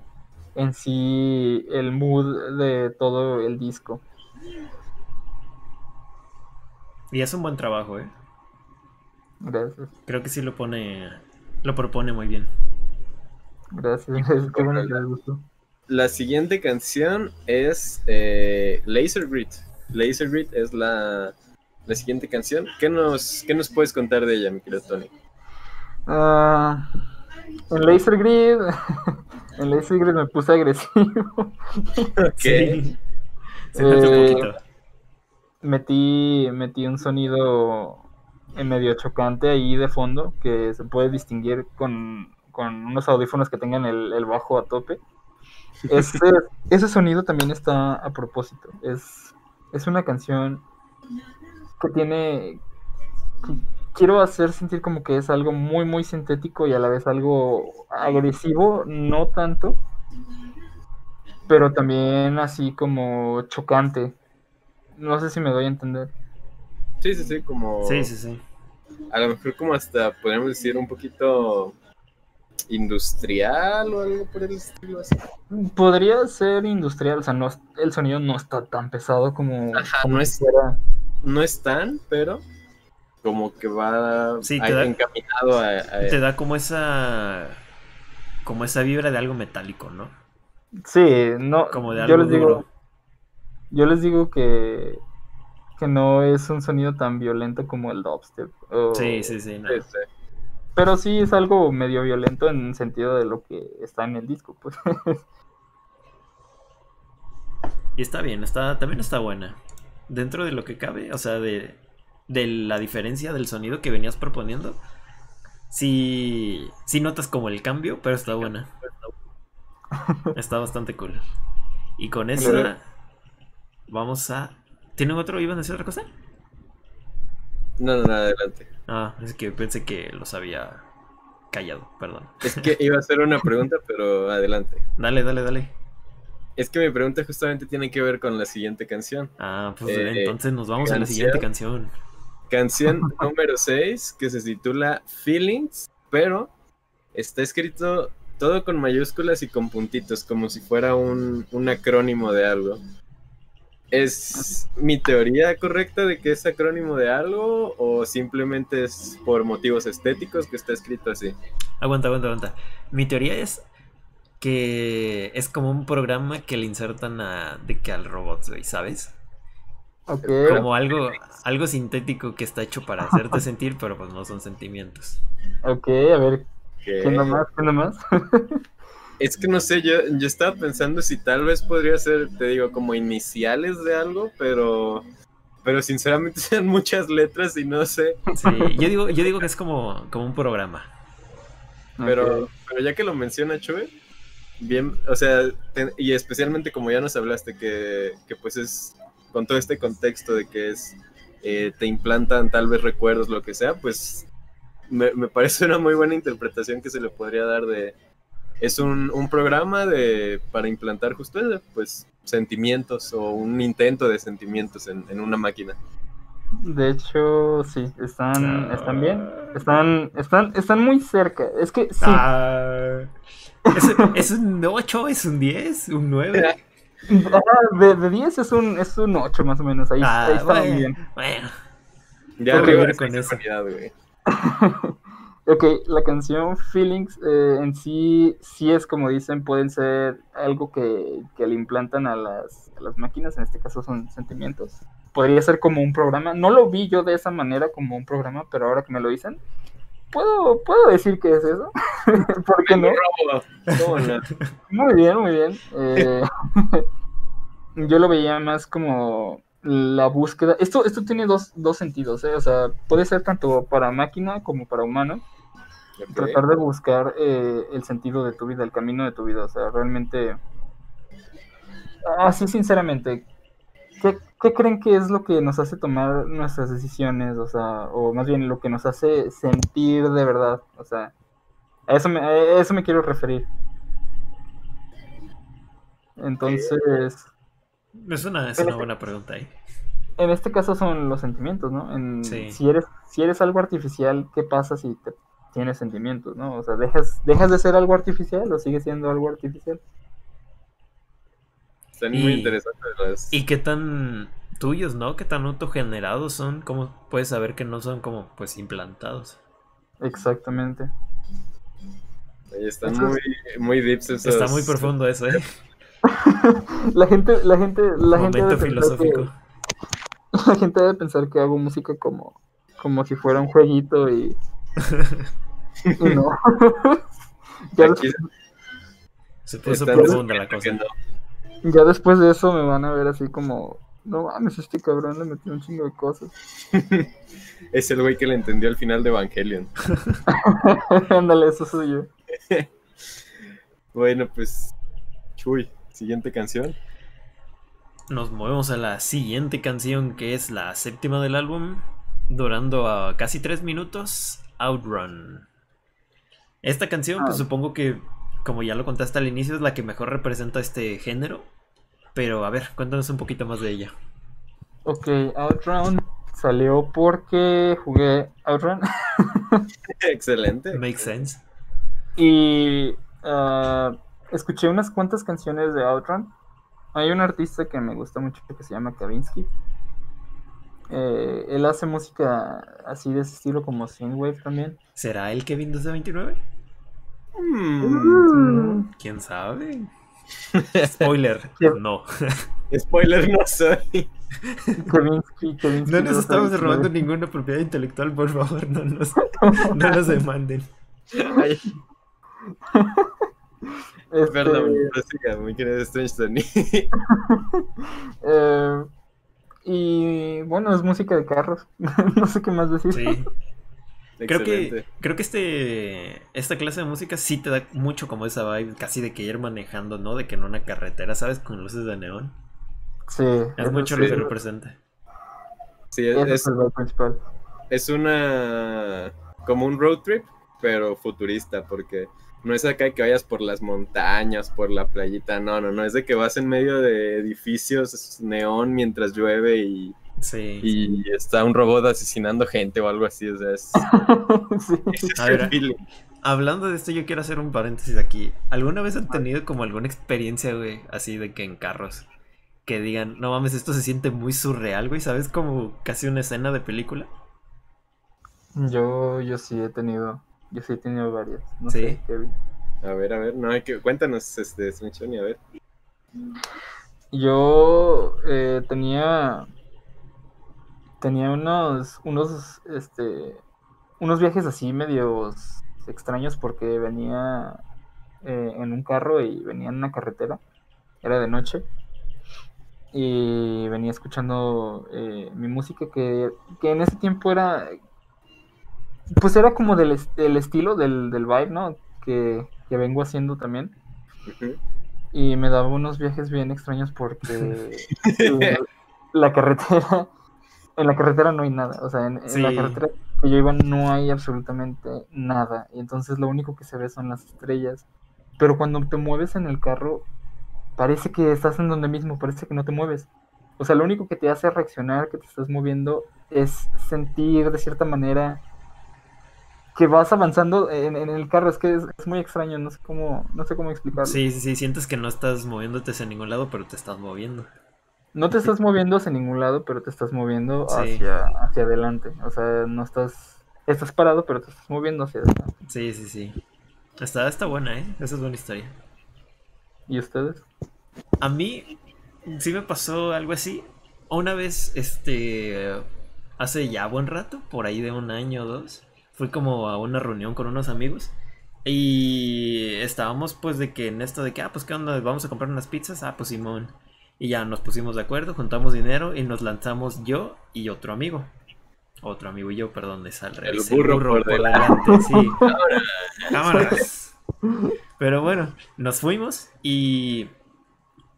en sí el mood de todo el disco. Y es un buen trabajo, ¿eh? Gracias, Creo que sí lo pone, lo propone muy bien. gracias, qué bueno que gustó. La siguiente canción es eh, Laser Grid. Laser Grid es la, la siguiente canción. ¿Qué nos, ¿Qué nos puedes contar de ella, mi querido Tony? Ah, en Laser Grid, en Laser Grid me puse agresivo. Sí. Se nota un Eh, metí, metí un sonido medio chocante ahí de fondo que se puede distinguir con, con unos audífonos que tengan el, el bajo a tope. Ese, ese sonido también está a propósito. Es, es una canción que tiene... que Quiero hacer sentir como que es algo muy, muy sintético y a la vez algo agresivo, no tanto, pero también así como chocante. No sé si me doy a entender. Sí, sí, sí, como... Sí, sí, sí. A lo mejor como hasta, podríamos decir, un poquito industrial o algo por el estilo así. Podría ser industrial, o sea, no, el sonido no está tan pesado como, Ajá, como no es- fuera- No es tan, pero como que va Sí, te da- encaminado a... a- Te da como esa. Como esa vibra de algo metálico, ¿no? Sí, no, Como de yo algo les digo, duro. yo les digo que, que no es un sonido tan violento como el dubstep. o- Sí, sí, sí. no. Sí. Pero sí es algo medio violento en el sentido de lo que está en el disco, pues. Y está bien, está, también está buena. Dentro de lo que cabe, o sea, de, de la diferencia del sonido que venías proponiendo. Sí, sí notas como el cambio, pero está buena. Está bastante cool. Y con esa vamos a... ¿Tienen otro? ¿Iban a decir otra cosa? No, no, no, adelante. Ah, es que pensé que los había callado, perdón. Es que iba a hacer una pregunta, pero adelante. Dale, dale, dale. Es que mi pregunta justamente tiene que ver con la siguiente canción. Ah, pues Eh, entonces nos vamos a la siguiente canción. Canción número 6 que se titula Feelings, pero está escrito todo con mayúsculas y con puntitos, como si fuera un, un acrónimo de algo. ¿Es mi teoría correcta de que es acrónimo de algo o simplemente es por motivos estéticos que está escrito así? Aguanta, aguanta, aguanta. Mi teoría es que es como un programa que le insertan a de que al robot, ¿sabes? Como algo, algo sintético que está hecho para hacerte sentir, pero pues no son sentimientos. Ok, a ver, ¿Qué? ¿qué más? ¿Qué más? Es que no sé, yo, yo estaba pensando si tal vez podría ser, te digo, como iniciales de algo, pero pero sinceramente sean muchas letras y no sé. Sí, yo digo, yo digo que es como, como un programa. Pero, pero ya que lo menciona Chue, bien, o sea, y especialmente como ya nos hablaste, que, que pues es con todo este contexto de que es, eh, te implantan tal vez recuerdos, lo que sea, pues me, me parece una muy buena interpretación que se le podría dar de... Es un, un programa de, para implantar justo eso, pues sentimientos o un intento de sentimientos en, en una máquina. De hecho, sí, están, Ah. están bien. Están, están, están muy cerca. Es que sí. Ah, ¿es, es un 8, es un 10, un 9? De, de 10 es un, es un 8 más o menos. Ahí, Ah, ahí estaban bueno, bien. bueno. Ya arriba esa con calidad, güey. Ok, la canción Feelings eh, en sí, sí es como dicen, pueden ser algo que, que le implantan a las, a las máquinas, en este caso son sentimientos. Podría ser como un programa, no lo vi yo de esa manera como un programa, pero ahora que me lo dicen, puedo, puedo decir que es eso. ¿Por qué no? Muy bien, muy bien. Eh, yo lo veía más como la búsqueda. Esto, esto tiene dos, dos sentidos, ¿eh? O sea, puede ser tanto para máquina como para humano. Tratar de buscar eh, el sentido de tu vida, el camino de tu vida. O sea, realmente. Así, sinceramente. ¿Qué, qué creen que es lo que nos hace tomar nuestras decisiones? O sea, o más bien lo que nos hace sentir de verdad. O sea, a eso me, a eso me quiero referir. Entonces, Es una, es una buena pregunta ahí. en este caso son los sentimientos, ¿no? En- Sí. si, eres, si eres algo artificial, ¿qué pasa si te tienes sentimientos, ¿no? O sea, ¿dejas, ¿dejas de ser algo artificial o sigues siendo algo artificial? Están Y- muy interesantes las... ¿Y qué tan tuyos, no? ¿Qué tan autogenerados son? ¿Cómo puedes saber que no son como pues implantados? Exactamente. Ahí están muy, muy deeps esos... Está muy profundo eso, ¿eh? La gente, la gente, la gente Momento pensar filosófico. que- la gente debe pensar que hago música como, como si fuera un jueguito y, y no. ya, Aquí Se puso profunda la cosa. Ya después de eso me van a ver así como, no mames, este cabrón le metió un chingo de cosas. Es el güey que le entendió al final de Evangelion. Ándale, eso soy yo. Bueno, pues... Chuy, siguiente canción. Nos movemos a la siguiente canción que es la séptima del álbum, durando a casi tres minutos, Outrun. Esta canción, pues Ah. supongo que, como ya lo contaste al inicio, es la que mejor representa este género. Pero a ver, cuéntanos un poquito más de ella. Ok, Outrun salió porque jugué Outrun Excelente. Makes sense. y ah, escuché unas cuantas canciones de Outrun. Hay un artista que me gusta mucho que se llama Kavinsky. Eh, él hace música así de ese estilo como Synthwave también. ¿Será el Kevin 229? Mm, ¿Quién sabe? Spoiler, no. Spoiler no soy. No nos estamos sabe, robando ¿no? ninguna propiedad intelectual, por favor, no nos, no nos demanden. Ay, Este, perdón, prosiga, mi querido Strange Tony. eh, y bueno, es música de carros. no sé qué más decir. Sí. Creo que, creo que este esta clase de música sí te da mucho como esa vibe, casi de que ir manejando, ¿no? De que en una carretera, ¿sabes? Con luces de neón. Sí, Es mucho sí, lo que representa. Sí, ese es, es el vibe principal. es una. como un road trip, pero futurista, porque no es acá que vayas por las montañas, por la playita, no, no, no, es de que vas en medio de edificios neón mientras llueve y, Sí. y está un robot asesinando gente o algo así, o sea, es, Sí. ese es A el ver, feeling. Hablando de esto, yo quiero hacer un paréntesis aquí. ¿Alguna vez han tenido como alguna experiencia, güey, así de que en carros? Que digan, no mames, esto se siente muy surreal, güey, ¿sabes? Como casi una escena de película. Yo, yo sí he tenido, yo sí he tenido varias. No ¿Sí? sé, Kevin. A ver, a ver, no hay que. Cuéntanos, este, Smichoni, a ver. Yo eh, tenía. Tenía unos. unos. este. unos viajes así medios extraños porque venía eh, en un carro y venía en una carretera. Era de noche. Y venía escuchando eh, mi música que, que en ese tiempo era. Pues era como del, del estilo, del, del vibe, ¿no? Que, que vengo haciendo también. Y me daba unos viajes bien extraños porque eh, la carretera, en la carretera no hay nada. O sea, en, en la carretera que yo iba no hay absolutamente nada. Y entonces lo único que se ve son las estrellas. Pero cuando te mueves en el carro, parece que estás en donde mismo, parece que no te mueves. O sea, lo único que te hace reaccionar que te estás moviendo es sentir de cierta manera que vas avanzando en, en el carro. Es que es, es muy extraño, no sé cómo, no sé cómo explicarlo. Sí, sí, sí, sientes que no estás moviéndote hacia ningún lado, pero te estás moviendo. No te estás moviendo hacia ningún lado, pero te estás moviendo Sí. hacia, hacia adelante. O sea, no estás. Estás parado, pero te estás moviendo hacia adelante. Sí, sí, sí. Está, está buena, ¿eh? Esa es buena historia. ¿Y ustedes? A mí sí me pasó algo así. Una vez, este, hace ya buen rato, por ahí de un año o dos, fui como a una reunión con unos amigos y estábamos pues de que en esto de que, ah, pues qué onda, vamos a comprar unas pizzas, ah, pues Simón. Y ya nos pusimos de acuerdo, juntamos dinero y nos lanzamos yo y otro amigo. Otro amigo y yo, perdón, es al revés. burro por delante, sí. Cámaras. Pero bueno, nos fuimos y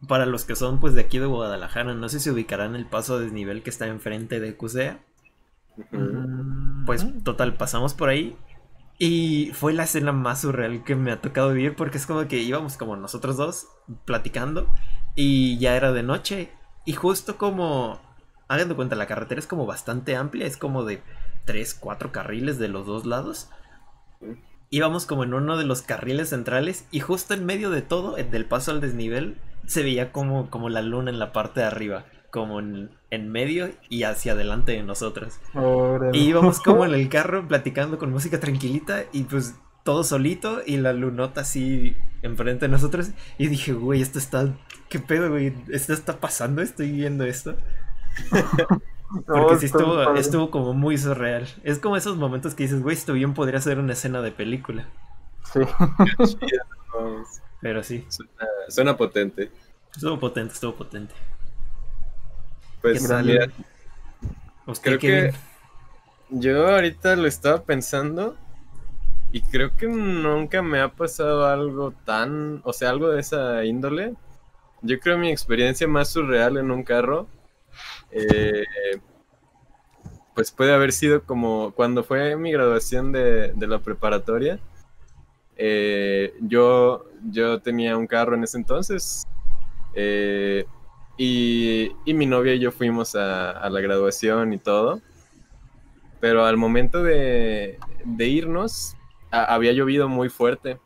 para los que son pues de aquí de Guadalajara, no sé si ubicarán el paso a desnivel que está enfrente de Cusea. Pues total, pasamos por ahí y fue la escena más surreal que me ha tocado vivir porque es como que íbamos como nosotros dos platicando y ya era de noche y justo como, hagan de cuenta, la carretera es como bastante amplia, es como de 3, 4 carriles de los dos lados. Íbamos como en uno de los carriles centrales y justo en medio de todo, del paso al desnivel, se veía como, como la luna en la parte de arriba, como en, en medio y hacia adelante de nosotros. Órale. Y íbamos como en el carro platicando con música tranquilita y pues todo solito y la lunota así enfrente de nosotros. Y dije, güey, esto está... ¿Qué pedo, güey? ¿Esto está pasando? ¿Estoy viendo esto? Porque No, sí estuvo, estuvo como muy surreal. Es como esos momentos que dices, güey, esto bien podría ser una escena de película. Sí. Pero sí, suena, suena potente. estuvo potente, estuvo potente. Pues ¿Qué tal? mira, ¿Usted, Creo Kevin? que yo ahorita lo estaba pensando y creo que nunca me ha pasado algo tan, o sea, algo de esa índole. Yo creo mi experiencia más surreal en un carro, eh, pues puede haber sido como cuando fue mi graduación de, de la preparatoria. Eh, yo, yo tenía un carro en ese entonces eh, y, y mi novia y yo fuimos a, a la graduación y todo. Pero al momento de, de irnos, había llovido muy fuerte.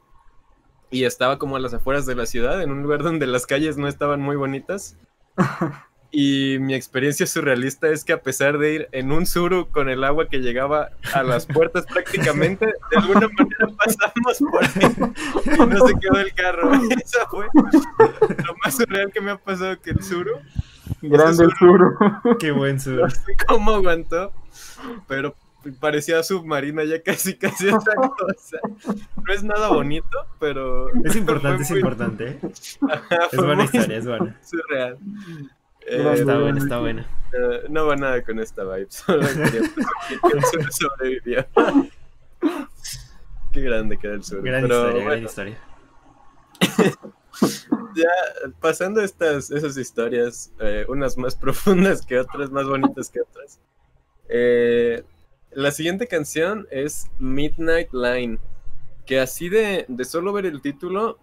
Y estaba como a las afueras de la ciudad, en un lugar donde las calles no estaban muy bonitas. Y mi experiencia surrealista es que a pesar de ir en un suru con el agua que llegaba a las puertas prácticamente, de alguna manera pasamos por ahí y no se quedó el carro. Eso fue lo más surreal que me ha pasado que el suru. Grande el suro. Qué buen sur. No sé cómo aguantó, pero parecía submarina ya casi casi esa cosa. No es nada bonito, pero Es importante, es muy- importante. Ajá, Es buena historia, es buena. surreal. Eh. Está buena, está buena. eh, no va nada con esta vibe, solo quería que el sur sobrevivió. Qué grande queda el sur. Gran pero historia, gran historia. ya pasando estas esas historias, eh, unas más profundas que otras, más bonitas que otras. eh, la siguiente canción es Midnight Line, que así de, de solo ver el título,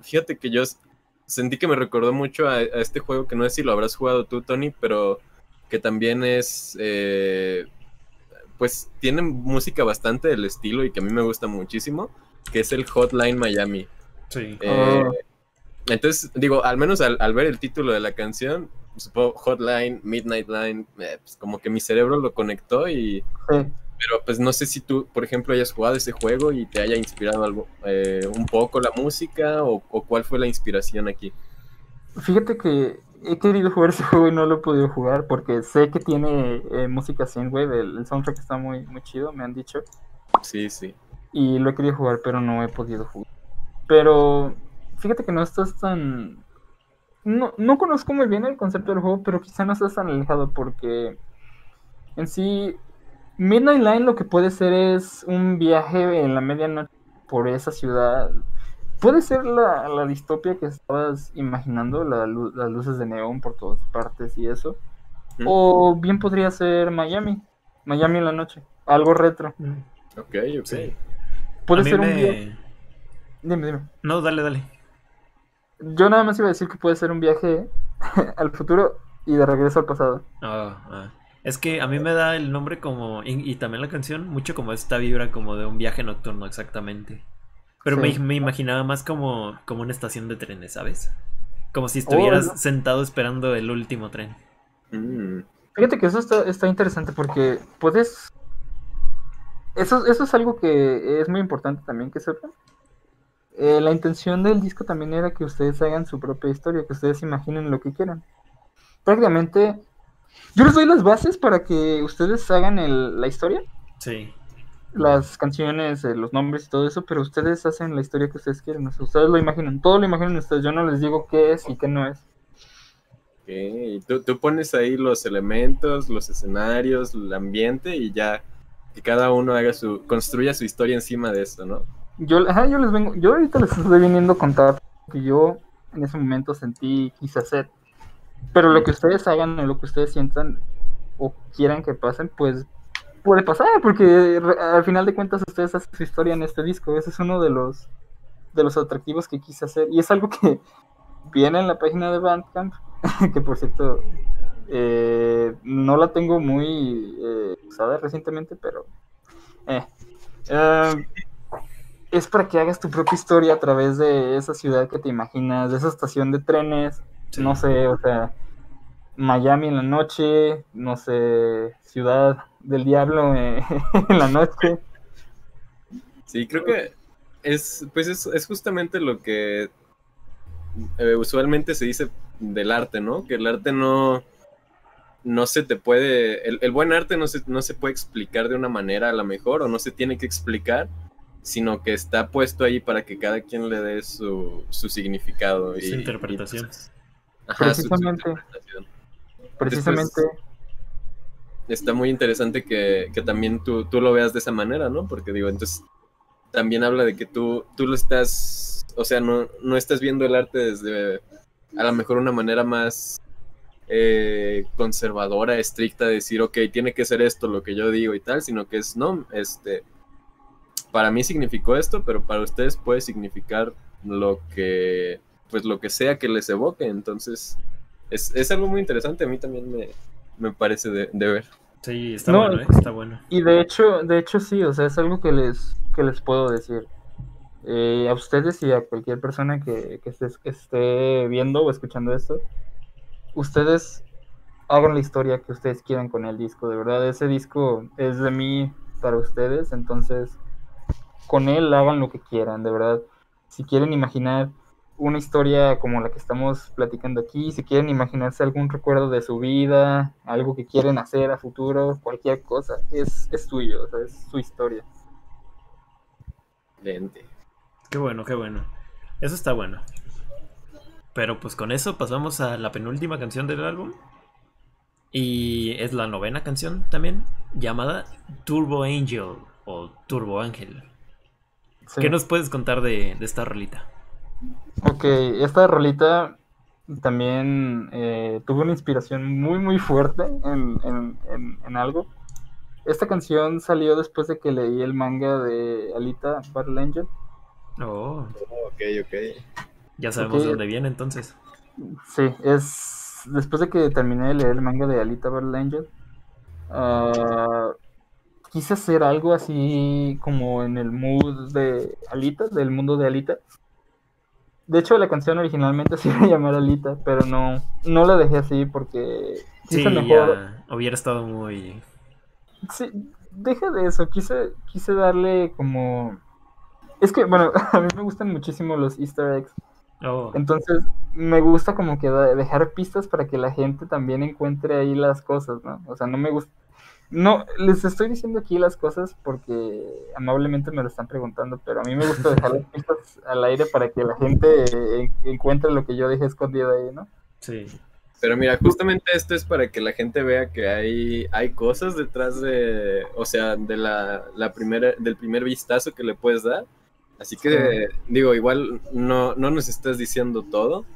fíjate que yo sentí que me recordó mucho a, a este juego que no sé si lo habrás jugado tú, Tony, pero que también es, eh, pues tiene música bastante del estilo y que a mí me gusta muchísimo, que es el Hotline Miami. Sí. Eh, Oh. Entonces, digo, al menos al, al ver el título de la canción, Hotline, Midnight Line, eh, pues como que mi cerebro lo conectó y, Sí. Pero pues no sé si tú, por ejemplo, hayas jugado ese juego y te haya inspirado algo, eh, un poco la música o, o cuál fue la inspiración aquí. Fíjate que he querido jugar ese juego y no lo he podido jugar porque sé que tiene eh, música synthwave, el, el soundtrack está muy, muy chido, me han dicho. Sí, sí. Y lo he querido jugar, pero no he podido jugar. Pero fíjate que no estás tan... No, no conozco muy bien el concepto del juego, pero quizá no estás tan alejado porque en sí Midnight Line lo que puede ser es un viaje en la medianoche por esa ciudad. Puede ser la, la distopia que estabas imaginando, la las luces de neón por todas partes y eso. Mm. O bien podría ser Miami, Miami en la noche, algo retro. Ok, ok. Sí. Puede A ser un me- viaje. Dime, dime. No, dale, dale. Yo nada más iba a decir que puede ser un viaje al futuro y de regreso al pasado. Ah, ah. Es que a mí me da el nombre como, y, y también la canción, mucho como esta vibra como de un viaje nocturno exactamente. Pero me, Sí. me imaginaba más como, como una estación de trenes, ¿sabes? Como si estuvieras no. sentado esperando el último tren. Mm, Fíjate que eso está, está interesante porque puedes... Eso, eso es algo que es muy importante también que sepan. Eh, la intención del disco también era que ustedes hagan su propia historia, que ustedes imaginen lo que quieran. Prácticamente, yo les doy las bases para que ustedes hagan el- la historia, Sí. las canciones, eh, los nombres y todo eso, pero ustedes hacen la historia que ustedes quieren. o sea, ustedes lo imaginan, todo lo imaginan ustedes. Yo no les digo qué es y qué no es. ok. Y tú, tú pones ahí los elementos, los escenarios, el ambiente y ya que cada uno haga su, construya su historia encima de esto, ¿no? Yo, ajá, yo les vengo, yo ahorita les estoy viniendo a contar que yo en ese momento sentí, quise hacer. Pero lo que ustedes hagan o lo que ustedes sientan o quieran que pasen, pues puede pasar, porque al final de cuentas ustedes hacen su historia en este disco. Ese es uno de los de los atractivos que quise hacer. Y es algo que viene en la página de Bandcamp, que por cierto eh, no la tengo muy eh, usada recientemente, pero eh, eh, es para que hagas tu propia historia a través de esa ciudad que te imaginas, de esa estación de trenes, Sí. no sé, o sea, Miami en la noche, no sé, Ciudad del Diablo eh, en la noche. Sí, creo que es, pues es, es justamente lo que eh, usualmente se dice del arte, ¿no? Que el arte no, no se te puede, el, el buen arte no se, no se puede explicar de una manera a la mejor o no se tiene que explicar, sino que está puesto ahí para que cada quien le dé su, su significado. Su interpretación. ajá, su- su Precisamente. interpretación. Precisamente, está muy interesante que, que también tú, tú lo veas de esa manera, ¿no? Porque digo, entonces también habla de que tú, tú lo estás, o sea, no, no estás viendo el arte desde a lo mejor una manera más eh, conservadora, estricta, de decir, ok, tiene que ser esto lo que yo digo y tal, sino que es, no, este, para mí significó esto, pero para ustedes puede significar lo que, pues lo que sea que les evoque, entonces es, es algo muy interesante, a mí también me, me parece de, de ver. Sí, está No, bueno, ¿eh? Está bueno. y de hecho, de hecho sí, o sea, es algo que les, que les puedo decir. Eh, a ustedes y a cualquier persona que, que esté, que esté viendo o escuchando esto, ustedes hagan la historia que ustedes quieran con el disco. De verdad, ese disco es de mí para ustedes, entonces con él hagan lo que quieran, de verdad. Si quieren imaginar una historia como la que estamos platicando aquí, si quieren imaginarse algún recuerdo de su vida, algo que quieren hacer a futuro, cualquier cosa, es, es tuyo, o sea, es su historia. Excelente. Qué bueno, qué bueno. Eso está bueno. Pero pues con eso pasamos a la penúltima canción del álbum. Y es la novena canción también, llamada Turbo Angel o Turbo Ángel. Sí. ¿Qué nos puedes contar de, de esta rolita? Ok, esta rolita también eh, tuvo una inspiración muy muy fuerte en, en- en- en algo. Esta canción salió después de que leí el manga de Alita Battle Angel. Oh, Ok, ok. ya sabemos de dónde viene entonces. Sí, es después de que terminé de leer el manga de Alita Battle Angel. ah, quise hacer algo así como en el mood de Alita, del mundo de Alita. De hecho, la canción originalmente se iba a llamar Alita, pero no, no la dejé así porque Sí, quise mejor. ya hubiera estado muy... Sí, deja de eso, quise, quise darle como... Es que, bueno, a mí me gustan muchísimo los easter eggs. Oh, Entonces, me gusta como que dejar pistas para que la gente también encuentre ahí las cosas, ¿no? O sea, no me gusta... No, les estoy diciendo aquí las cosas porque amablemente me lo están preguntando, pero a mí me gusta dejar las pistas al aire para que la gente eh, encuentre lo que yo dejé escondido ahí, ¿no? sí. Pero mira, justamente esto es para que la gente vea que hay, hay cosas detrás de, o sea, de la, la primera, del primer vistazo que le puedes dar. Así que, digo, igual no, no nos estás diciendo todo.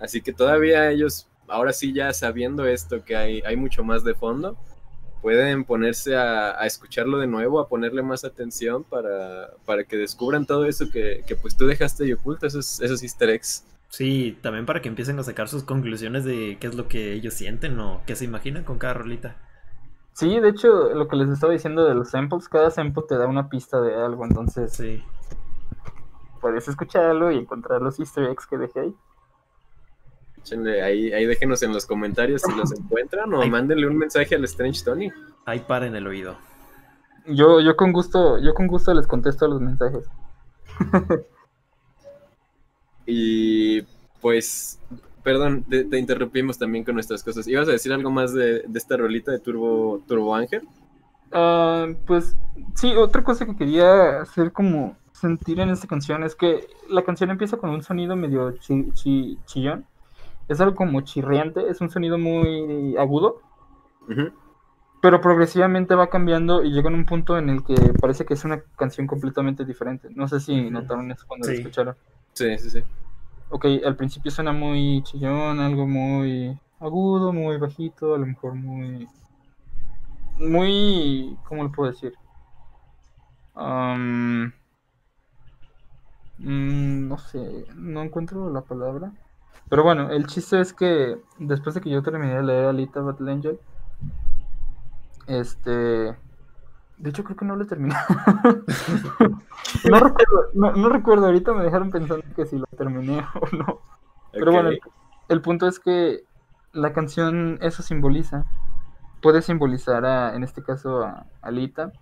Así que todavía ellos, ahora sí ya sabiendo esto, que hay, hay mucho más de fondo, pueden ponerse a, a escucharlo de nuevo, a ponerle más atención para, para que descubran todo eso que, que pues tú dejaste ahí oculto, esos, esos easter eggs. Sí, también para que empiecen a sacar sus conclusiones de qué es lo que ellos sienten o qué se imaginan con cada rolita. Sí, de hecho, lo que les estaba diciendo de los samples, cada sample te da una pista de algo, entonces Sí. puedes escucharlo y encontrar los easter eggs que dejé ahí. Échenle ahí, ahí déjenos en los comentarios si los encuentran o Ay. mándenle un mensaje al Strange Tony. Ahí para en el oído. Yo, yo con gusto, yo con gusto les contesto los mensajes. Y pues, perdón, te, te interrumpimos también con nuestras cosas. ¿Ibas a decir algo más de, de esta rolita de Turbo, Turbo Ángel? Ah, pues sí, otra cosa que quería hacer como sentir en esta canción es que la canción empieza con un sonido medio chi- chi- chillón. Es algo como chirriante, es un sonido muy agudo, pero progresivamente va cambiando y llega en un punto en el que parece que es una canción completamente diferente. No sé si notaron eso cuando la Sí. escucharon. Sí, sí, sí. Ok, al principio suena muy chillón, algo muy agudo, muy bajito, a lo mejor muy... Muy... ¿Cómo lo puedo decir? Mm, no sé, no encuentro la palabra. Pero bueno, el chiste es que después de que yo terminé de leer Alita Battle Angel, este... De hecho creo que no lo terminé. no, recuerdo, no, no recuerdo, ahorita me dejaron pensando que si lo terminé o no. Pero bueno, el, el punto es que la canción eso simboliza. Puede simbolizar a, en este caso a Alita.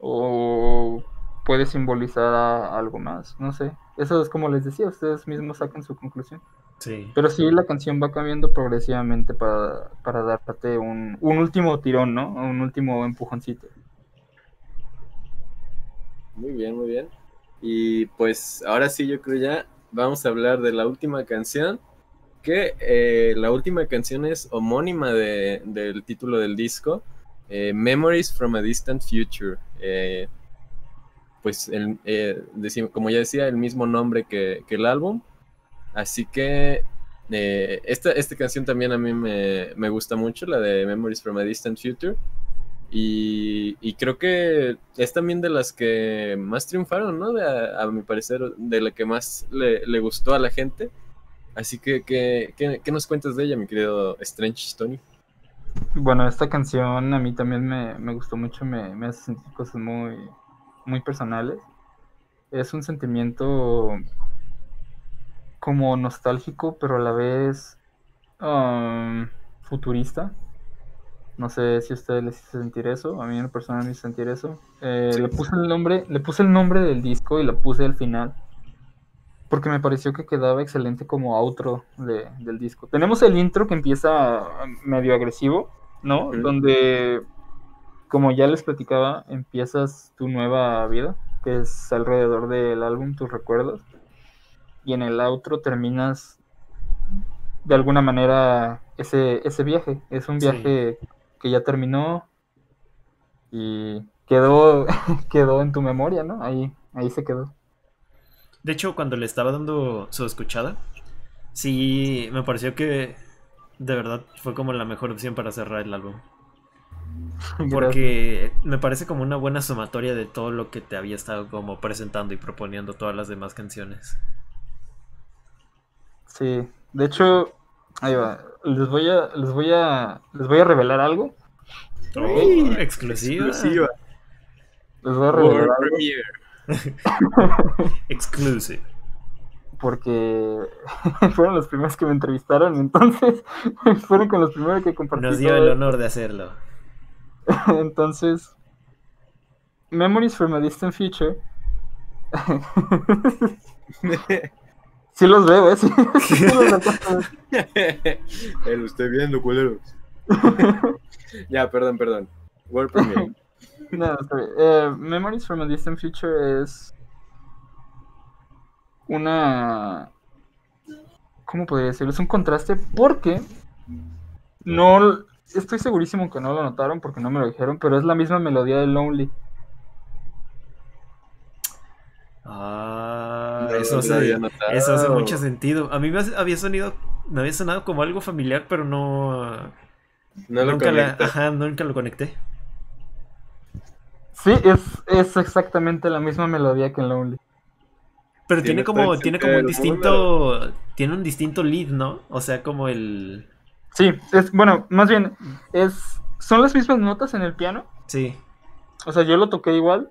O puede simbolizar a algo más. No sé. Eso es como les decía, ustedes mismos saquen su conclusión. Sí. Pero sí, la canción va cambiando progresivamente para, para darte un, un último tirón, ¿no? Un último empujoncito. Muy bien, muy bien. Y pues ahora sí, yo creo ya vamos a hablar de la última canción. Que eh, la última canción es homónima de- del título del disco, eh, Memories from a Distant Future. Eh, pues, el, eh, como ya decía, el mismo nombre que, que el álbum. Así que eh, esta, esta canción también a mí me, me gusta mucho, la de Memories from a Distant Future. Y, y creo que es también de las que más triunfaron, ¿no? De, a, a mi parecer, de la que más le, le gustó a la gente. Así que, ¿qué, qué, qué nos cuentas de ella, mi querido Strange Tony? Bueno, esta canción a mí también me, me gustó mucho, me, me hace sentir cosas muy, muy personales. Es un sentimiento como nostálgico, pero a la vez um, futurista. No sé si a ustedes les hizo sentir eso, a mí en lo personal me hizo sentir eso. Eh, Sí. Le puse el nombre, le puse el nombre del disco y la puse al final. Porque me pareció que quedaba excelente como outro de- del disco. Tenemos el intro que empieza medio agresivo, ¿no? Donde, como ya les platicaba, empiezas tu nueva vida, que es alrededor del álbum Tus Recuerdos. Y en el outro terminas de alguna manera ese, ese viaje. Es un Sí. viaje que ya terminó y quedó, quedó en tu memoria, ¿no? Ahí, ahí se quedó. De hecho, cuando le estaba dando su escuchada, sí me pareció que de verdad fue como la mejor opción para cerrar el álbum. Porque me parece como una buena sumatoria de todo lo que te había estado como presentando y proponiendo todas las demás canciones. Sí, de hecho, ahí va. Les voy a, les voy a, les voy a revelar algo. Oh, exclusiva. Exclusiva. Les voy a revelar World algo. Exclusive. porque fueron los primeros que me entrevistaron, entonces fueron con los primeros que compartí. Nos dio todo el honor de hacerlo. Entonces, Memories from a Distant Future. Sí los veo, ¿eh? Sí, los lo estoy viendo, culero. ya, perdón, perdón. World Premiere. No, está bien. Eh, Memories from a Distant Future es una... ¿Cómo podría decirlo? Es un contraste porque no... Estoy segurísimo que no lo notaron porque no me lo dijeron, pero es la misma melodía de Lonely. Ah, eso, no hace mucho sentido. A mí me había sonido, me había sonado como algo familiar, pero no, No lo nunca, la- ajá, nunca lo conecté. Sí, es, es exactamente la misma melodía que en Lonely. Pero Tiene tiene como, tiene como un distinto, tiene un distinto lead, ¿no? O sea, como el, Sí, es, bueno, más bien, es, son las mismas notas en el piano. sí, O sea, yo lo toqué igual,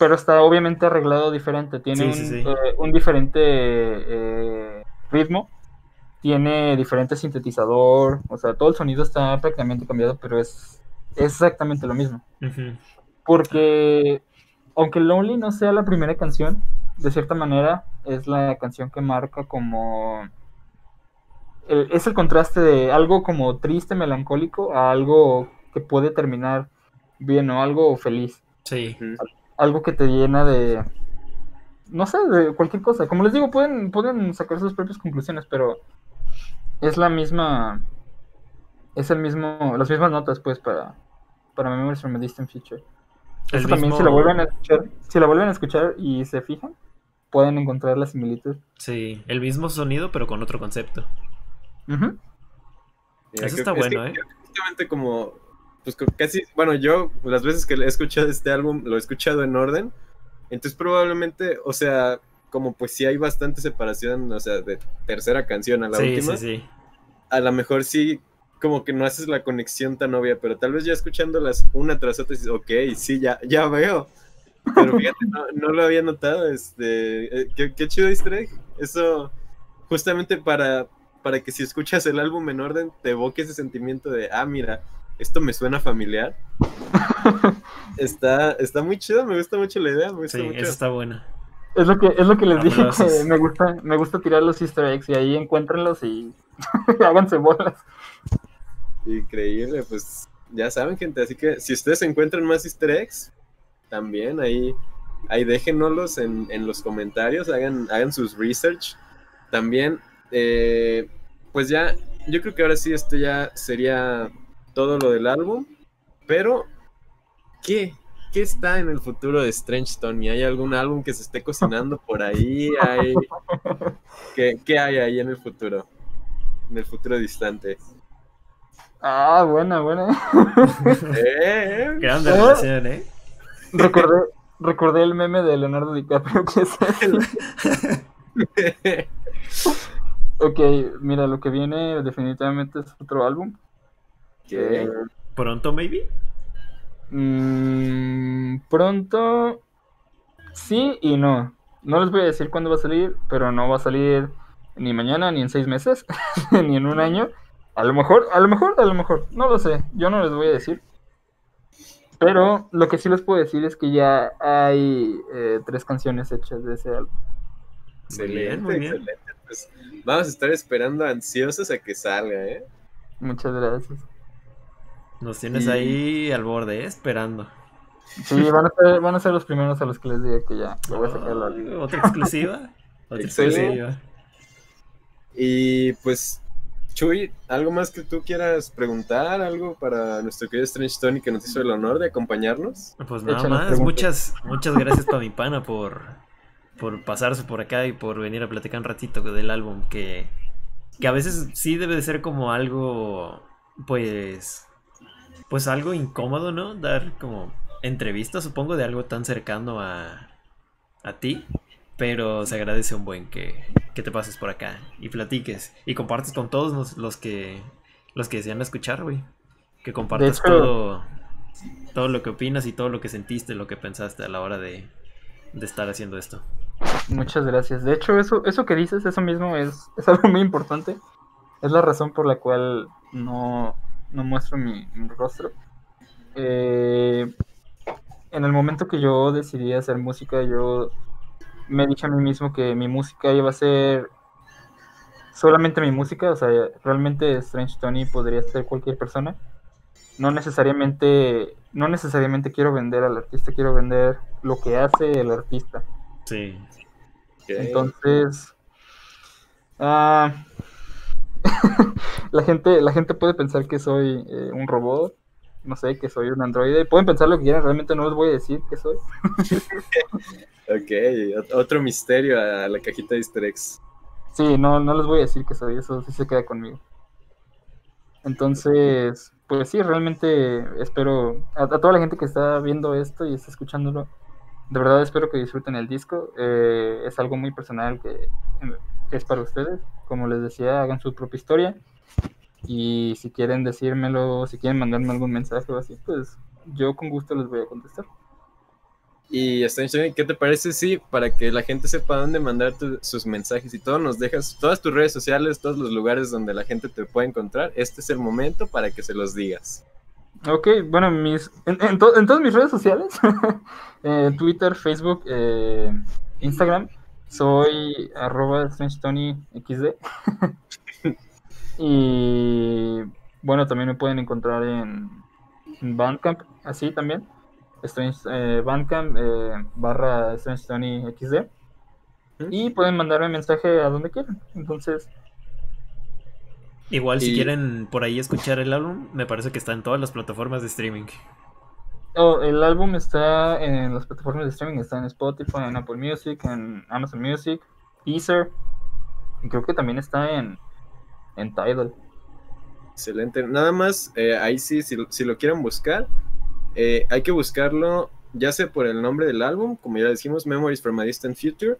pero está obviamente arreglado diferente. Tiene Sí, un, sí, sí. eh, un diferente eh, ritmo, tiene diferente sintetizador, o sea, todo el sonido está prácticamente cambiado, pero es, es exactamente lo mismo. Porque aunque Lonely no sea la primera canción, de cierta manera es la canción que marca como... el- es el contraste de algo como triste, melancólico, a algo que puede terminar bien o algo feliz. sí. Algo que te llena de... No sé, de cualquier cosa. Como les digo, pueden, pueden sacar sus propias conclusiones, pero es la misma... Es el mismo... Las mismas notas, pues, para, para Memories from a Distant Future. El Eso también, si la vuelven a escuchar, si la vuelven a escuchar y se fijan, pueden encontrar la similitud. sí, el mismo sonido, pero con otro concepto. Mira, Eso está que bueno, ¿eh? Justamente como, pues casi, bueno, yo las veces que he escuchado este álbum lo he escuchado en orden, entonces probablemente, o sea, como pues sí hay bastante separación, o sea, de tercera canción a la Sí, última, sí, sí. a lo mejor sí como que no haces la conexión tan obvia, pero tal vez ya escuchándolas una tras otra dices, ok, sí, ya, ya veo. Pero fíjate, no, no lo había notado, este, eh, qué, qué chido easter egg. Eso, justamente para, para que si escuchas el álbum en orden, te evoque ese sentimiento de, ah, mira, esto me suena familiar. está, está muy chido, me gusta mucho la idea, me gusta Sí, mucho. eso está bueno. Es lo que, es lo que les dije Aplausos. que me gusta, me gusta tirar los easter eggs y ahí encuéntrenlos y háganse bolas. Increíble, pues ya saben, gente. Así que si ustedes encuentran más easter eggs, también ahí, ahí déjenoslos en, en los comentarios, hagan, hagan sus research. También, eh, pues ya, yo creo que ahora sí esto ya sería todo lo del álbum. Pero, ¿qué? ¿Qué está en el futuro de Strange Tony? ¿Hay algún álbum que se esté cocinando por ahí? ¿Hay... ¿Qué, ¿Qué hay ahí en el futuro? En el futuro distante. Ah, buena, buena. Eh, Grande ¿Eh? relación, ¿eh? recordé, recordé el meme de Leonardo DiCaprio que es ese. Ok, mira, lo que viene definitivamente es otro álbum. Pronto, maybe. mm, pronto, sí y no. No les voy a decir cuándo va a salir, pero no va a salir ni mañana, ni en seis meses, ni en un año. A lo mejor, a lo mejor, a lo mejor, no lo sé. Yo no les voy a decir. Pero lo que sí les puedo decir es que ya hay eh, tres canciones hechas de ese álbum. Excelente, muy bien. excelente. Pues vamos a estar esperando ansiosos a que salga, ¿eh? Muchas gracias. Nos tienes Y- ahí al borde, ¿eh? esperando. Sí, van a ser, van a ser los primeros a los que les diga que ya lo voy a sacar al álbum. Ay, Otra exclusiva. Otra exclusiva. Y pues, Chuy, ¿algo más que tú quieras preguntar? ¿Algo para nuestro querido Strange Tony que nos hizo el honor de acompañarnos? Pues nada Échanos más, preguntas. muchas, muchas gracias para mi pana por, por pasarse por acá y por venir a platicar un ratito del álbum que, que a veces sí debe de ser como algo, pues, pues algo incómodo, ¿no? Dar como entrevistas, supongo, de algo tan cercano a, a ti, pero se agradece un buen que, que te pases por acá y platiques y compartes con todos los, los que, los que desean escuchar, güey. Que compartas hecho- todo, todo lo que opinas y todo lo que sentiste, lo que pensaste a la hora de, de estar haciendo esto. Muchas gracias. De hecho, eso, eso que dices, eso mismo es, es algo muy importante. Es la razón por la cual no, no muestro mi, mi rostro. Eh, en el momento que yo decidí hacer música, yo me dije a mí mismo que mi música iba a ser solamente mi música, o sea, realmente Strange Tony podría ser cualquier persona. No necesariamente, no necesariamente quiero vender al artista, quiero vender lo que hace el artista. Sí. Entonces, ah, la gente, la gente puede pensar que soy eh, un robot, no sé, que soy un androide. Pueden pensar lo que quieran, realmente no les voy a decir que soy. ok, otro misterio a la cajita de easter eggs. Sí, no, no les voy a decir que soy, eso sí se queda conmigo. Entonces, pues sí, realmente espero a, toda la gente que está viendo esto y está escuchándolo, de verdad espero que disfruten el disco. Eh, es algo muy personal que es para ustedes. Como les decía, hagan su propia historia. Y si quieren decírmelo, si quieren mandarme algún mensaje o así, pues yo con gusto les voy a contestar. Y ¿qué te parece si para que la gente sepa dónde mandar sus mensajes y todo, nos dejas todas tus redes sociales, todos los lugares donde la gente te puede encontrar? Este es el momento para que se los digas. Ok, bueno, mis, en, todas mis redes sociales, eh, Twitter, Facebook, eh, Instagram, soy arroba XD. y bueno, también me pueden encontrar en, en Bandcamp, así también. Strange eh, Bandcamp eh, barra Strange Tony XD. Y pueden mandarme mensaje a donde quieran. Entonces. Igual, si quieren por ahí escuchar el álbum, me parece que está en todas las plataformas de streaming. Oh, el álbum está en las plataformas de streaming, está en Spotify, en Apple Music, en Amazon Music, Deezer, y creo que también está en, en Tidal. Excelente. Nada más, eh, ahí sí, si, si, lo quieren buscar, eh, hay que buscarlo ya sea por el nombre del álbum, como ya decimos, Memories from a Distant Future,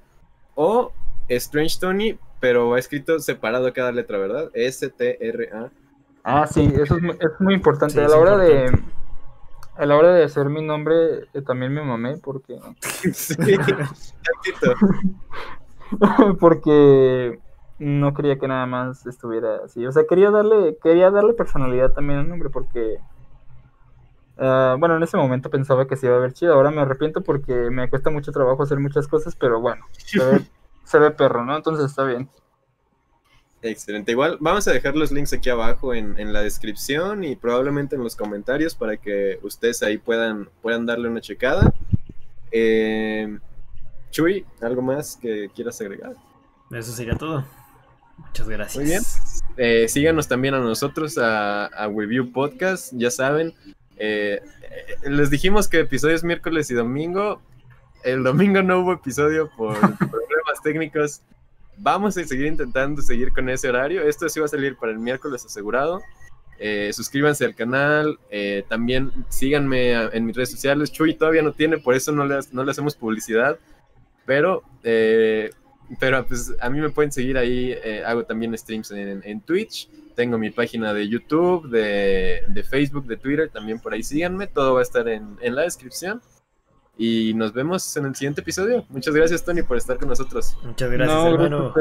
o Strange Tony, pero va escrito separado cada letra, ¿verdad? S-T-R-A. Ah, sí, eso es, muy importante. a la hora de a la hora de hacer mi nombre eh, también me mamé porque sí, porque no quería que nada más estuviera así. O sea, quería darle quería darle personalidad también al nombre porque Ah, bueno, en ese momento pensaba que se iba a ver chido. Ahora me arrepiento porque me cuesta mucho trabajo hacer muchas cosas, pero bueno, se ve, perro, ¿no? Entonces está bien. Excelente. Igual vamos a dejar los links aquí abajo en, la descripción y probablemente en los comentarios para que ustedes ahí puedan, puedan darle una checada. Eh, Chuy, ¿algo más que quieras agregar? Eso sería todo. Muchas gracias. Muy bien. Eh, síganos también a nosotros, a, a Review Podcast. Ya saben, eh, les dijimos que episodios miércoles y domingo. El domingo no hubo episodio por problemas técnicos. Vamos a seguir intentando seguir con ese horario. Esto sí va a salir para el miércoles asegurado. Eh, suscríbanse al canal. Eh, también síganme en mis redes sociales. Chuy todavía no tiene, por eso no le, no le hacemos publicidad. Pero, pero pues a mí me pueden seguir ahí. hago también streams en, en Twitch. Tengo mi página de YouTube, de, Facebook, de Twitter, también por ahí síganme, todo va a estar en, la descripción. Y nos vemos en el siguiente episodio. Muchas gracias, Tony, por estar con nosotros. Muchas gracias, no, hermano.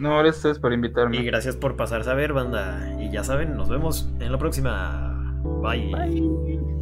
no, gracias a ustedes por invitarme. Y gracias por pasarse a ver, banda. Y ya saben, nos vemos en la próxima. Bye.